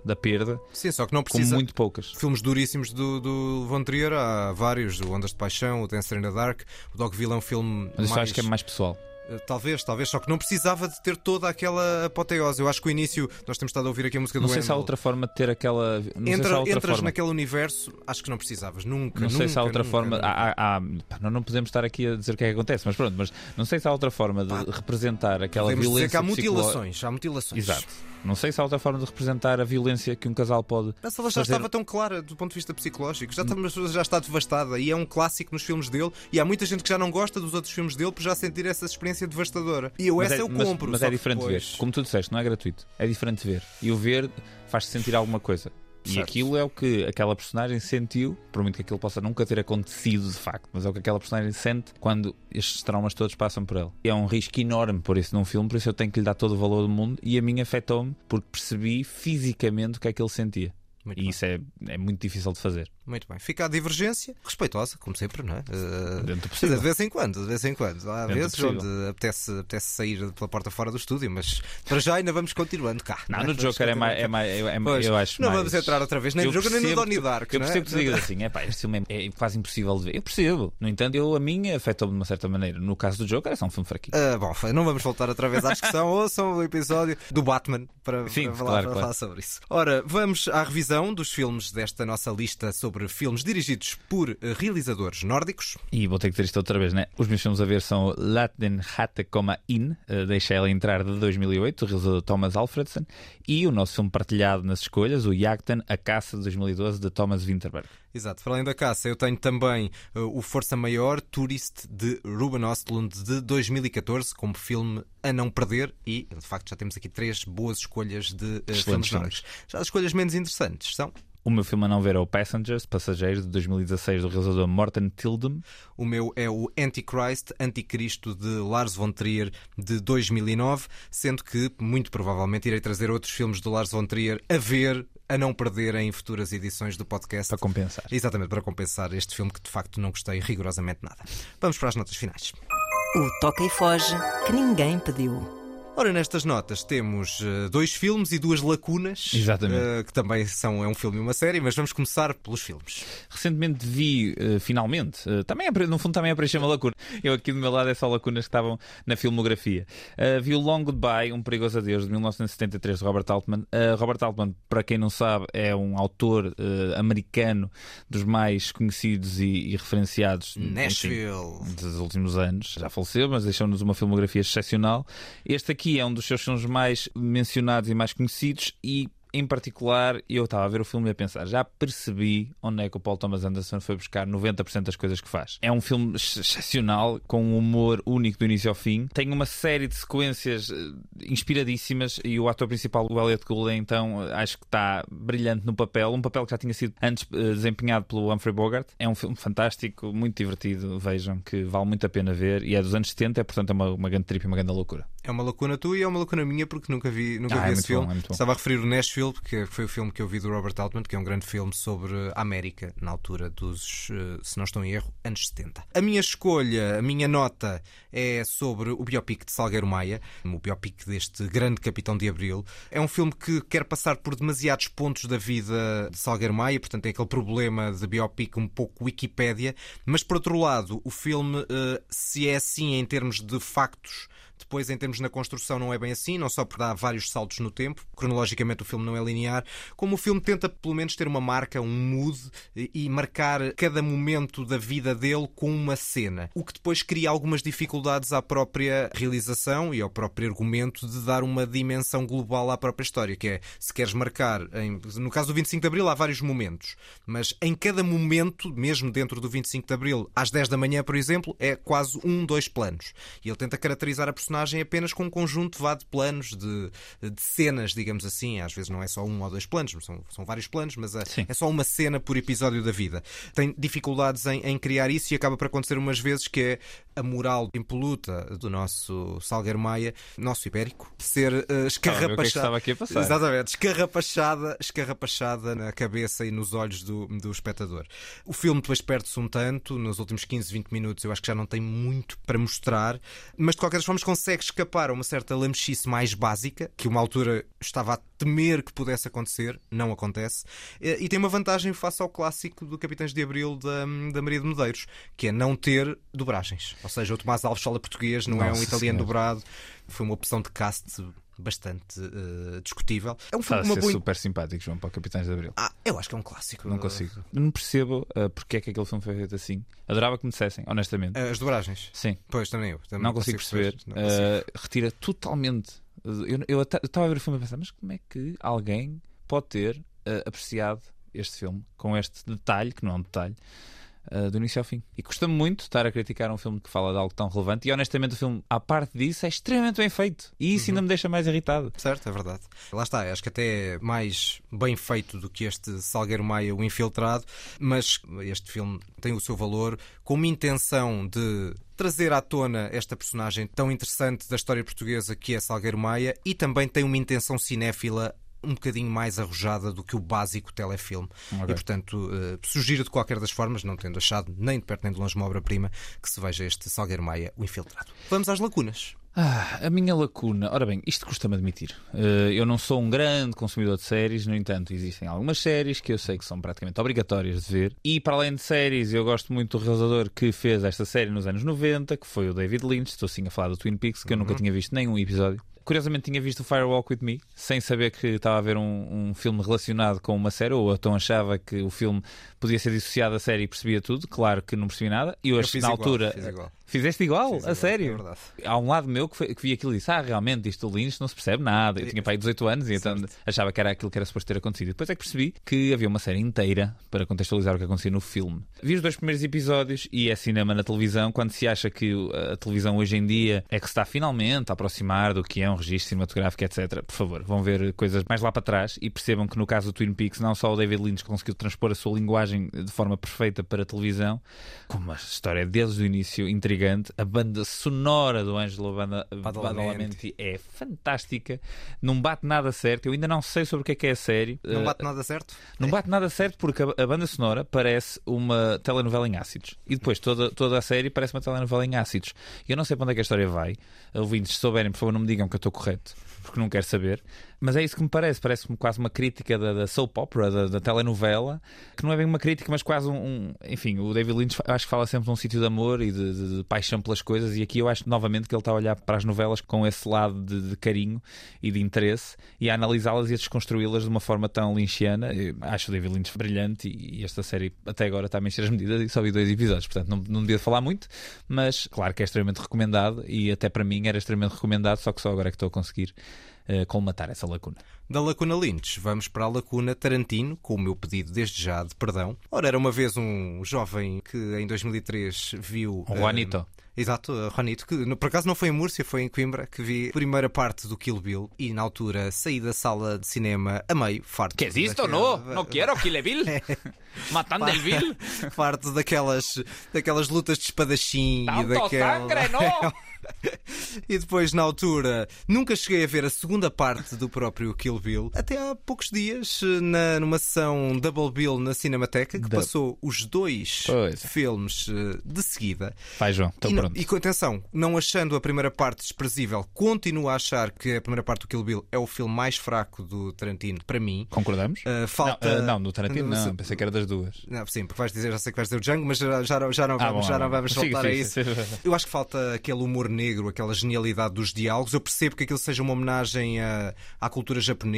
Speaker 2: da perda
Speaker 1: Sim, só que não
Speaker 2: com
Speaker 1: precisa.
Speaker 2: muito poucas.
Speaker 1: Filmes duríssimos do, do Von Trier, há vários: o Ondas de Paixão, o Dancer in the Dark. O Dogville é um filme.
Speaker 2: Mas isso
Speaker 1: mais...
Speaker 2: acho que é mais pessoal.
Speaker 1: Uh, Talvez, talvez, só que não precisava de ter toda aquela apoteose. Eu acho que o início, nós temos estado a ouvir aqui a música
Speaker 2: Não
Speaker 1: do
Speaker 2: sei se há outra forma de ter aquela. Não sei se
Speaker 1: Entra-
Speaker 2: há outra
Speaker 1: entras
Speaker 2: forma.
Speaker 1: naquele universo, acho que não precisavas, nunca.
Speaker 2: Não sei se há
Speaker 1: nunca,
Speaker 2: outra
Speaker 1: nunca,
Speaker 2: forma.
Speaker 1: nunca.
Speaker 2: há- há- há- pá, não podemos estar aqui a dizer o que é que acontece, mas pronto, mas não sei se há outra forma de representar aquela
Speaker 1: Podemos
Speaker 2: violência.
Speaker 1: dizer que há mutilações, há mutilações.
Speaker 2: Exato. Não sei se há outra forma de representar a violência que um casal pode.
Speaker 1: Mas ela já
Speaker 2: fazer.
Speaker 1: estava tão clara do ponto de vista psicológico, já, está, já está devastada e é um clássico nos filmes dele. E há muita gente que já não gosta dos outros filmes dele por já sentir essa experiência devastadora. E eu
Speaker 2: Mas
Speaker 1: essa
Speaker 2: é,
Speaker 1: eu
Speaker 2: mas-
Speaker 1: compro.
Speaker 2: Mas,
Speaker 1: só
Speaker 2: é diferente
Speaker 1: depois-
Speaker 2: ver. Como tu disseste, não é gratuito. É diferente ver. E o ver faz-te sentir alguma coisa. E
Speaker 1: Certo.
Speaker 2: aquilo é o que aquela personagem sentiu, por muito que aquilo possa nunca ter acontecido de facto, mas é o que aquela personagem sente quando estes traumas todos passam por ela. E é um risco enorme por isso num filme, por isso eu tenho que lhe dar todo o valor do mundo. E a mim afetou-me porque percebi fisicamente o que é que ele sentia.
Speaker 1: Muito
Speaker 2: e
Speaker 1: bem.
Speaker 2: isso é, é muito difícil de fazer.
Speaker 1: Muito bem. Fica a divergência, respeitosa, como sempre, não é? Uh,
Speaker 2: Dentro do possível.
Speaker 1: de vez em quando, de vez em quando. Há
Speaker 2: Dentro
Speaker 1: vezes onde apetece, apetece sair pela porta fora do estúdio, mas para já ainda vamos continuando cá.
Speaker 2: Não,
Speaker 1: é?
Speaker 2: no Joker é mais. É mais, é,
Speaker 1: Pois,
Speaker 2: eu acho
Speaker 1: não
Speaker 2: mais-
Speaker 1: vamos entrar outra vez nem
Speaker 2: Eu
Speaker 1: no Joker nem no Donnie Dark.
Speaker 2: Eu
Speaker 1: não é?
Speaker 2: percebo que tu digas assim, é pá, este filme é, é quase impossível de ver. Eu percebo. No entanto, eu, a mim afetou-me de uma certa maneira. No caso do Joker, é só um filme fraquinho.
Speaker 1: Ah, bom, não vamos voltar outra vez à discussão. [laughs] Ouçam o episódio do Batman para,
Speaker 2: Sim,
Speaker 1: para falar,
Speaker 2: claro,
Speaker 1: para
Speaker 2: claro.
Speaker 1: falar sobre isso. Ora, vamos à revisão dos filmes desta nossa lista sobre filmes dirigidos por eh, realizadores nórdicos.
Speaker 2: E vou ter que dizer isto outra vez, né? Os meus filmes a ver são Latin Hatte Coma In, eh, Deixa Ela Entrar de 2008, do realizador Thomas Alfredson, e o nosso filme partilhado nas escolhas, o Jagden, A Caça de 2012, de Thomas Winterberg.
Speaker 1: Exato, para além da caça, eu tenho também eh, o Força Maior, Tourist, de Ruben Östlund, de 2014, como filme a não perder. E, de facto, já temos aqui três boas escolhas de filmes
Speaker 2: filmes.
Speaker 1: nórdicos. Já as escolhas menos interessantes são.
Speaker 2: O meu filme a não ver é o Passengers, Passageiros, de 2016, do realizador Morten Tildum.
Speaker 1: O meu é o Antichrist, Anticristo de Lars von Trier de 2009, sendo que muito provavelmente irei trazer outros filmes do Lars von Trier a ver, a não perder em futuras edições do podcast.
Speaker 2: Para compensar.
Speaker 1: Exatamente, para compensar este filme que de facto não gostei rigorosamente nada. Vamos para as notas finais.
Speaker 3: O Toca e Foge que ninguém pediu.
Speaker 1: Ora, nestas notas temos eh, dois filmes e duas lacunas,
Speaker 2: Exatamente.
Speaker 1: eh, que também são é um filme e uma série, mas vamos começar pelos filmes.
Speaker 2: Recentemente vi, eh, finalmente, também é, no fundo também é preencher uma lacuna. Eu aqui do meu lado é só lacunas que estavam na filmografia. Vi o Long Goodbye, Um Perigoso Adeus, de 1973, de Robert Altman. Robert Altman, para quem não sabe, é um autor americano dos mais conhecidos e, e referenciados enfim,
Speaker 1: Nashville.
Speaker 2: dos últimos anos. Já faleceu, mas deixou-nos uma filmografia excepcional. Este aqui é um dos seus filmes mais mencionados e mais conhecidos e em particular, eu estava a ver o filme e a pensar, já percebi onde é que o Paul Thomas Anderson foi buscar 90% das coisas que faz. É um filme excepcional, com um humor único do início ao fim. Tem uma série de sequências eh, inspiradíssimas e o ator principal, o Elliot Gould, então, acho que está brilhante no papel. Um papel que já tinha sido antes eh, desempenhado pelo Humphrey Bogart. É um filme fantástico, muito divertido. Vejam que vale muito a pena ver e é dos anos 70, é portanto é uma, uma grande trip e uma grande loucura.
Speaker 1: É uma lacuna tua e é uma lacuna minha porque nunca vi, nunca
Speaker 2: Ah,
Speaker 1: vi
Speaker 2: é
Speaker 1: esse
Speaker 2: bom,
Speaker 1: filme.
Speaker 2: é bom.
Speaker 1: Estava a referir o Nashville, porque foi o filme que eu vi do Robert Altman, que é um grande filme sobre a América, na altura dos, eh, se não estou em erro, anos 70. A minha escolha, a minha nota é sobre o biopic de Salgueiro Maia, o biopic deste grande capitão de Abril. É um filme que quer passar por demasiados pontos da vida de Salgueiro Maia, portanto tem aquele problema de biopic um pouco Wikipédia, mas por outro lado, o filme, eh, se é assim em termos de factos, depois, em termos na construção, não é bem assim, não só por dar vários saltos no tempo, cronologicamente o filme não é linear, como o filme tenta pelo menos ter uma marca, um mood e marcar cada momento da vida dele com uma cena, o que depois cria algumas dificuldades à própria realização e ao próprio argumento de dar uma dimensão global à própria história, que é se queres marcar, em- no caso do 25 de Abril há vários momentos, mas em cada momento, mesmo dentro do 25 de Abril, às 10 da manhã, por exemplo, é quase um, dois planos. E ele tenta caracterizar a apenas com um conjunto vá, de planos, de, de cenas, digamos assim. Às vezes não é só um ou dois planos, são, são vários planos, mas é, é só uma cena por episódio da vida. Tem dificuldades em, em criar isso e acaba por acontecer umas vezes que é a moral impoluta do nosso Salgueiro Maia, nosso ibérico, ser uh,
Speaker 2: Estava a ver o que é que
Speaker 1: escarrapachada.
Speaker 2: estava aqui a passar.
Speaker 1: Exatamente, escarrapachada, escarrapachada na cabeça e nos olhos do, do espectador. O filme depois perde-se um tanto, nos últimos 15, 20 minutos eu acho que já não tem muito para mostrar, mas de qualquer das formas consegue escapar a uma certa lamechice mais básica, que uma altura estava a temer que pudesse acontecer, não acontece, Eh, e tem uma vantagem face ao clássico do Capitães de Abril da, da Maria de Medeiros, que é não ter dobragens. Ou seja, o Tomás Alves fala português, não é um
Speaker 2: Nossa
Speaker 1: italiano
Speaker 2: Senhora.
Speaker 1: dobrado, foi uma opção de cast bastante eh, discutível. É um filme boa
Speaker 2: super simpático, João, para o Capitães de Abril.
Speaker 1: ah, eu acho que é um clássico.
Speaker 2: Não consigo. Não percebo uh, porque é que aquele filme foi feito assim. Adorava que me dissessem, honestamente.
Speaker 1: As dobragens?
Speaker 2: Sim.
Speaker 1: Pois, também eu. Também
Speaker 2: não consigo perceber.
Speaker 1: Não consigo.
Speaker 2: Uh, retira totalmente. Eu, estava a ver o filme e a pensar, mas como é que alguém pode ter uh, apreciado este filme com este detalhe, que não é um detalhe, uh, do início ao fim? E custa-me muito estar a criticar um filme que fala de algo tão relevante e honestamente o filme, à parte disso, é extremamente bem feito. E isso ainda me deixa mais irritado.
Speaker 1: Certo, é verdade. Lá está, acho que até é mais bem feito do que este Salgueiro Maia, o Infiltrado, mas este filme tem o seu valor com uma intenção de trazer à tona esta personagem tão interessante da história portuguesa que é Salgueiro Maia e também tem uma intenção cinéfila um bocadinho mais arrojada do que o básico telefilme.
Speaker 2: Ok.
Speaker 1: E, portanto, eh, sugiro de qualquer das formas, não tendo achado nem de perto nem de longe uma obra-prima, que se veja este Salgueiro Maia, o Infiltrado. Vamos às lacunas.
Speaker 2: Ah, a minha lacuna. Ora bem, isto custa-me admitir. Eh, eu não sou um grande consumidor de séries, no entanto, existem algumas séries que eu sei que são praticamente obrigatórias de ver. E para além de séries, eu gosto muito do realizador que fez esta série nos anos 90, que foi o David Lynch. Estou sim a falar do Twin Peaks, que eu nunca
Speaker 1: Uhum.
Speaker 2: tinha visto nenhum episódio. Curiosamente tinha visto o Firewalk With Me, sem saber que estava a ver um, um filme relacionado com uma série, ou então achava que o filme podia ser dissociado da série e percebia tudo. Claro que não percebi nada. E eu,
Speaker 1: Eu
Speaker 2: acho que
Speaker 1: fiz
Speaker 2: na
Speaker 1: igual,
Speaker 2: altura.
Speaker 1: fiz igual.
Speaker 2: Fizeste igual?
Speaker 1: Fiz
Speaker 2: a
Speaker 1: igual,
Speaker 2: sério?
Speaker 1: é.
Speaker 2: Há um lado meu que, foi- que vi aquilo e disse: Ah, realmente, isto do Lynch não se percebe nada. Eu tinha aí 18 anos e então achava que era aquilo que era suposto ter acontecido. E depois é que percebi que havia uma série inteira para contextualizar o que acontecia no filme. Vi os dois primeiros episódios e é cinema na televisão. Quando se acha que a televisão hoje em dia é que se está finalmente a aproximar do que é um registro cinematográfico, etc., por favor, vão ver coisas mais lá para trás e percebam que no caso do Twin Peaks, não só o David Lynch conseguiu transpor a sua linguagem de forma perfeita para a televisão, como a história desde o início intrigante, a banda sonora do Banda- Badalamenti é fantástica, não bate nada certo. Eu ainda não sei sobre o que é que é a série.
Speaker 1: Não
Speaker 2: Eh,
Speaker 1: bate nada certo?
Speaker 2: não bate nada certo porque a, banda sonora parece uma telenovela em ácidos. E depois toda, toda a série parece uma telenovela em ácidos. Eu não sei para onde é que a história vai. Ouvintes, se souberem, por favor, não me digam que eu estou correto, porque não quero saber. Mas é isso que me parece. Parece-me quase uma crítica da, da soap opera, da, da telenovela, que não é bem uma crítica, mas quase um. um- enfim, o David Lynch acho que fala sempre de um sítio de amor e de, de- de paixão pelas coisas. E aqui eu acho novamente que ele está a olhar para as novelas com esse lado de, de carinho e de interesse e a analisá-las e a desconstruí-las de uma forma tão lynchiana. Acho o David Lynch brilhante e, e esta série até agora está a mexer as medidas e só vi dois episódios, portanto não, não devia falar muito, mas claro que é extremamente recomendado e até para mim era extremamente recomendado, só que só agora é que estou a conseguir colmatar essa lacuna.
Speaker 1: Da lacuna Lynch, vamos para a lacuna Tarantino, com o meu pedido desde já de perdão. Ora, era uma vez um jovem que em 2003 viu.
Speaker 2: O Juanito. Uh,
Speaker 1: Exato, Juanito, que por acaso não foi em Múrcia, foi em Coimbra, que vi a primeira parte do Kill Bill e na altura saí da sala de cinema a meio, farto.
Speaker 2: Que é isto? Não, não quero Kill Bill. [laughs] Matando el Bill.
Speaker 1: farto daquelas, daquelas lutas de espadachim
Speaker 2: Tanto
Speaker 1: e daquela...
Speaker 2: sangre, não! [laughs]
Speaker 1: e depois, na altura, nunca cheguei a ver a segunda parte do próprio Kill Bill. Até há poucos dias, na, numa sessão Double Bill na Cinemateca, que passou os dois
Speaker 2: pois.
Speaker 1: filmes eh, de seguida.
Speaker 2: Vai, João, estou pronto.
Speaker 1: E com atenção, não achando a primeira parte desprezível, continuo a achar que a primeira parte do Kill Bill é o filme mais fraco do Tarantino, para mim.
Speaker 2: Concordamos?
Speaker 1: Uh, falta...
Speaker 2: Não, uh, não, do Tarantino não, pensei que era das duas.
Speaker 1: Não, sim, porque vais dizer, já sei que vais dizer o Django, mas já, já, já não vamos, ah, bom, já não vamos voltar a isso. [laughs] [laughs] Eu acho que falta aquele humor negro, aquela genialidade dos diálogos. Eu percebo que aquilo seja uma homenagem à, à cultura japonesa,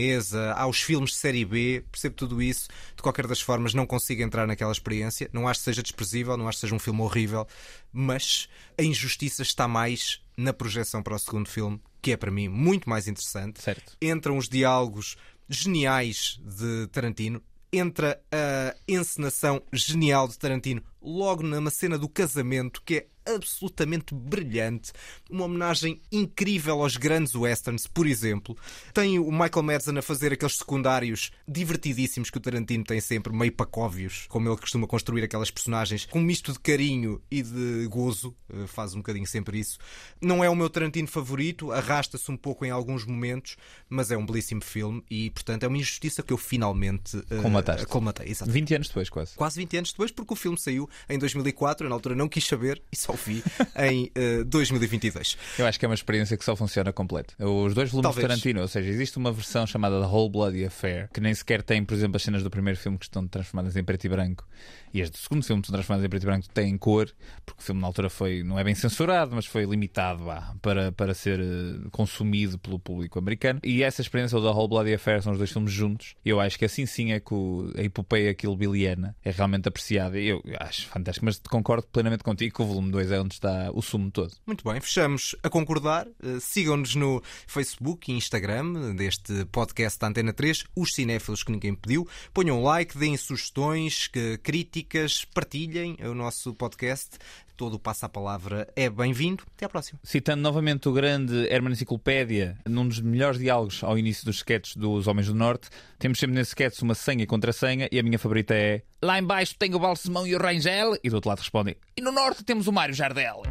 Speaker 1: aos filmes de série B, percebo tudo isso. De qualquer das formas, não consigo entrar naquela experiência. Não acho que seja desprezível, não acho que seja um filme horrível, mas a injustiça está mais na projeção para o segundo filme, que é para mim muito mais interessante.
Speaker 2: Certo.
Speaker 1: Entram os diálogos geniais de Tarantino, entra a encenação genial de Tarantino logo numa cena do casamento que é absolutamente brilhante, uma homenagem incrível aos grandes westerns, por exemplo. Tem o Michael Madsen a fazer aqueles secundários divertidíssimos que o Tarantino tem sempre, meio pacóvios, como ele costuma construir aquelas personagens, com um misto de carinho e de gozo, eh, faz um bocadinho sempre isso. Não é o meu Tarantino favorito, arrasta-se um pouco em alguns momentos, mas é um belíssimo filme e, portanto, é uma injustiça que eu finalmente uh, colmatei. Exatamente.
Speaker 2: 20 anos depois, quase.
Speaker 1: Quase 20 anos depois, porque o filme saiu em 2004, eu na altura não quis saber e só vi [laughs] em uh, 2022.
Speaker 2: Eu acho que é uma experiência que só funciona completo. Os dois volumes
Speaker 1: Talvez.
Speaker 2: de Tarantino, ou seja, existe uma versão chamada The Whole Bloody Affair, que nem sequer tem, por exemplo, as cenas do primeiro filme que estão transformadas em preto e branco. E as do segundo filme que estão transformadas em preto e branco têm cor, porque o filme na altura foi, não é bem censurado, mas foi limitado para, para ser uh, consumido pelo público americano. E essa experiência da Whole Bloody Affair são os dois filmes juntos. Eu acho que assim sim é que o, a epopeia Kill Billiana é realmente apreciada. Eu acho fantástico, mas concordo plenamente contigo que o volume 2 é onde está o sumo todo.
Speaker 1: Muito bem, fechamos a concordar. Uh, Sigam-nos no Facebook e Instagram deste podcast da Antena 3, os cinéfilos que ninguém pediu. Ponham like, deem sugestões, críticas, partilhem o nosso podcast. Todo o passo à palavra é bem-vindo. Até à próxima.
Speaker 2: Citando novamente o grande Herman Enciclopédia, num dos melhores diálogos ao início dos sketches dos Homens do Norte, temos sempre nesse sketch uma senha e contra-senha e a minha favorita é Lá embaixo tem o Balsemão e o Rangel e do outro lado respondem E no Norte temos o Mário Jardel.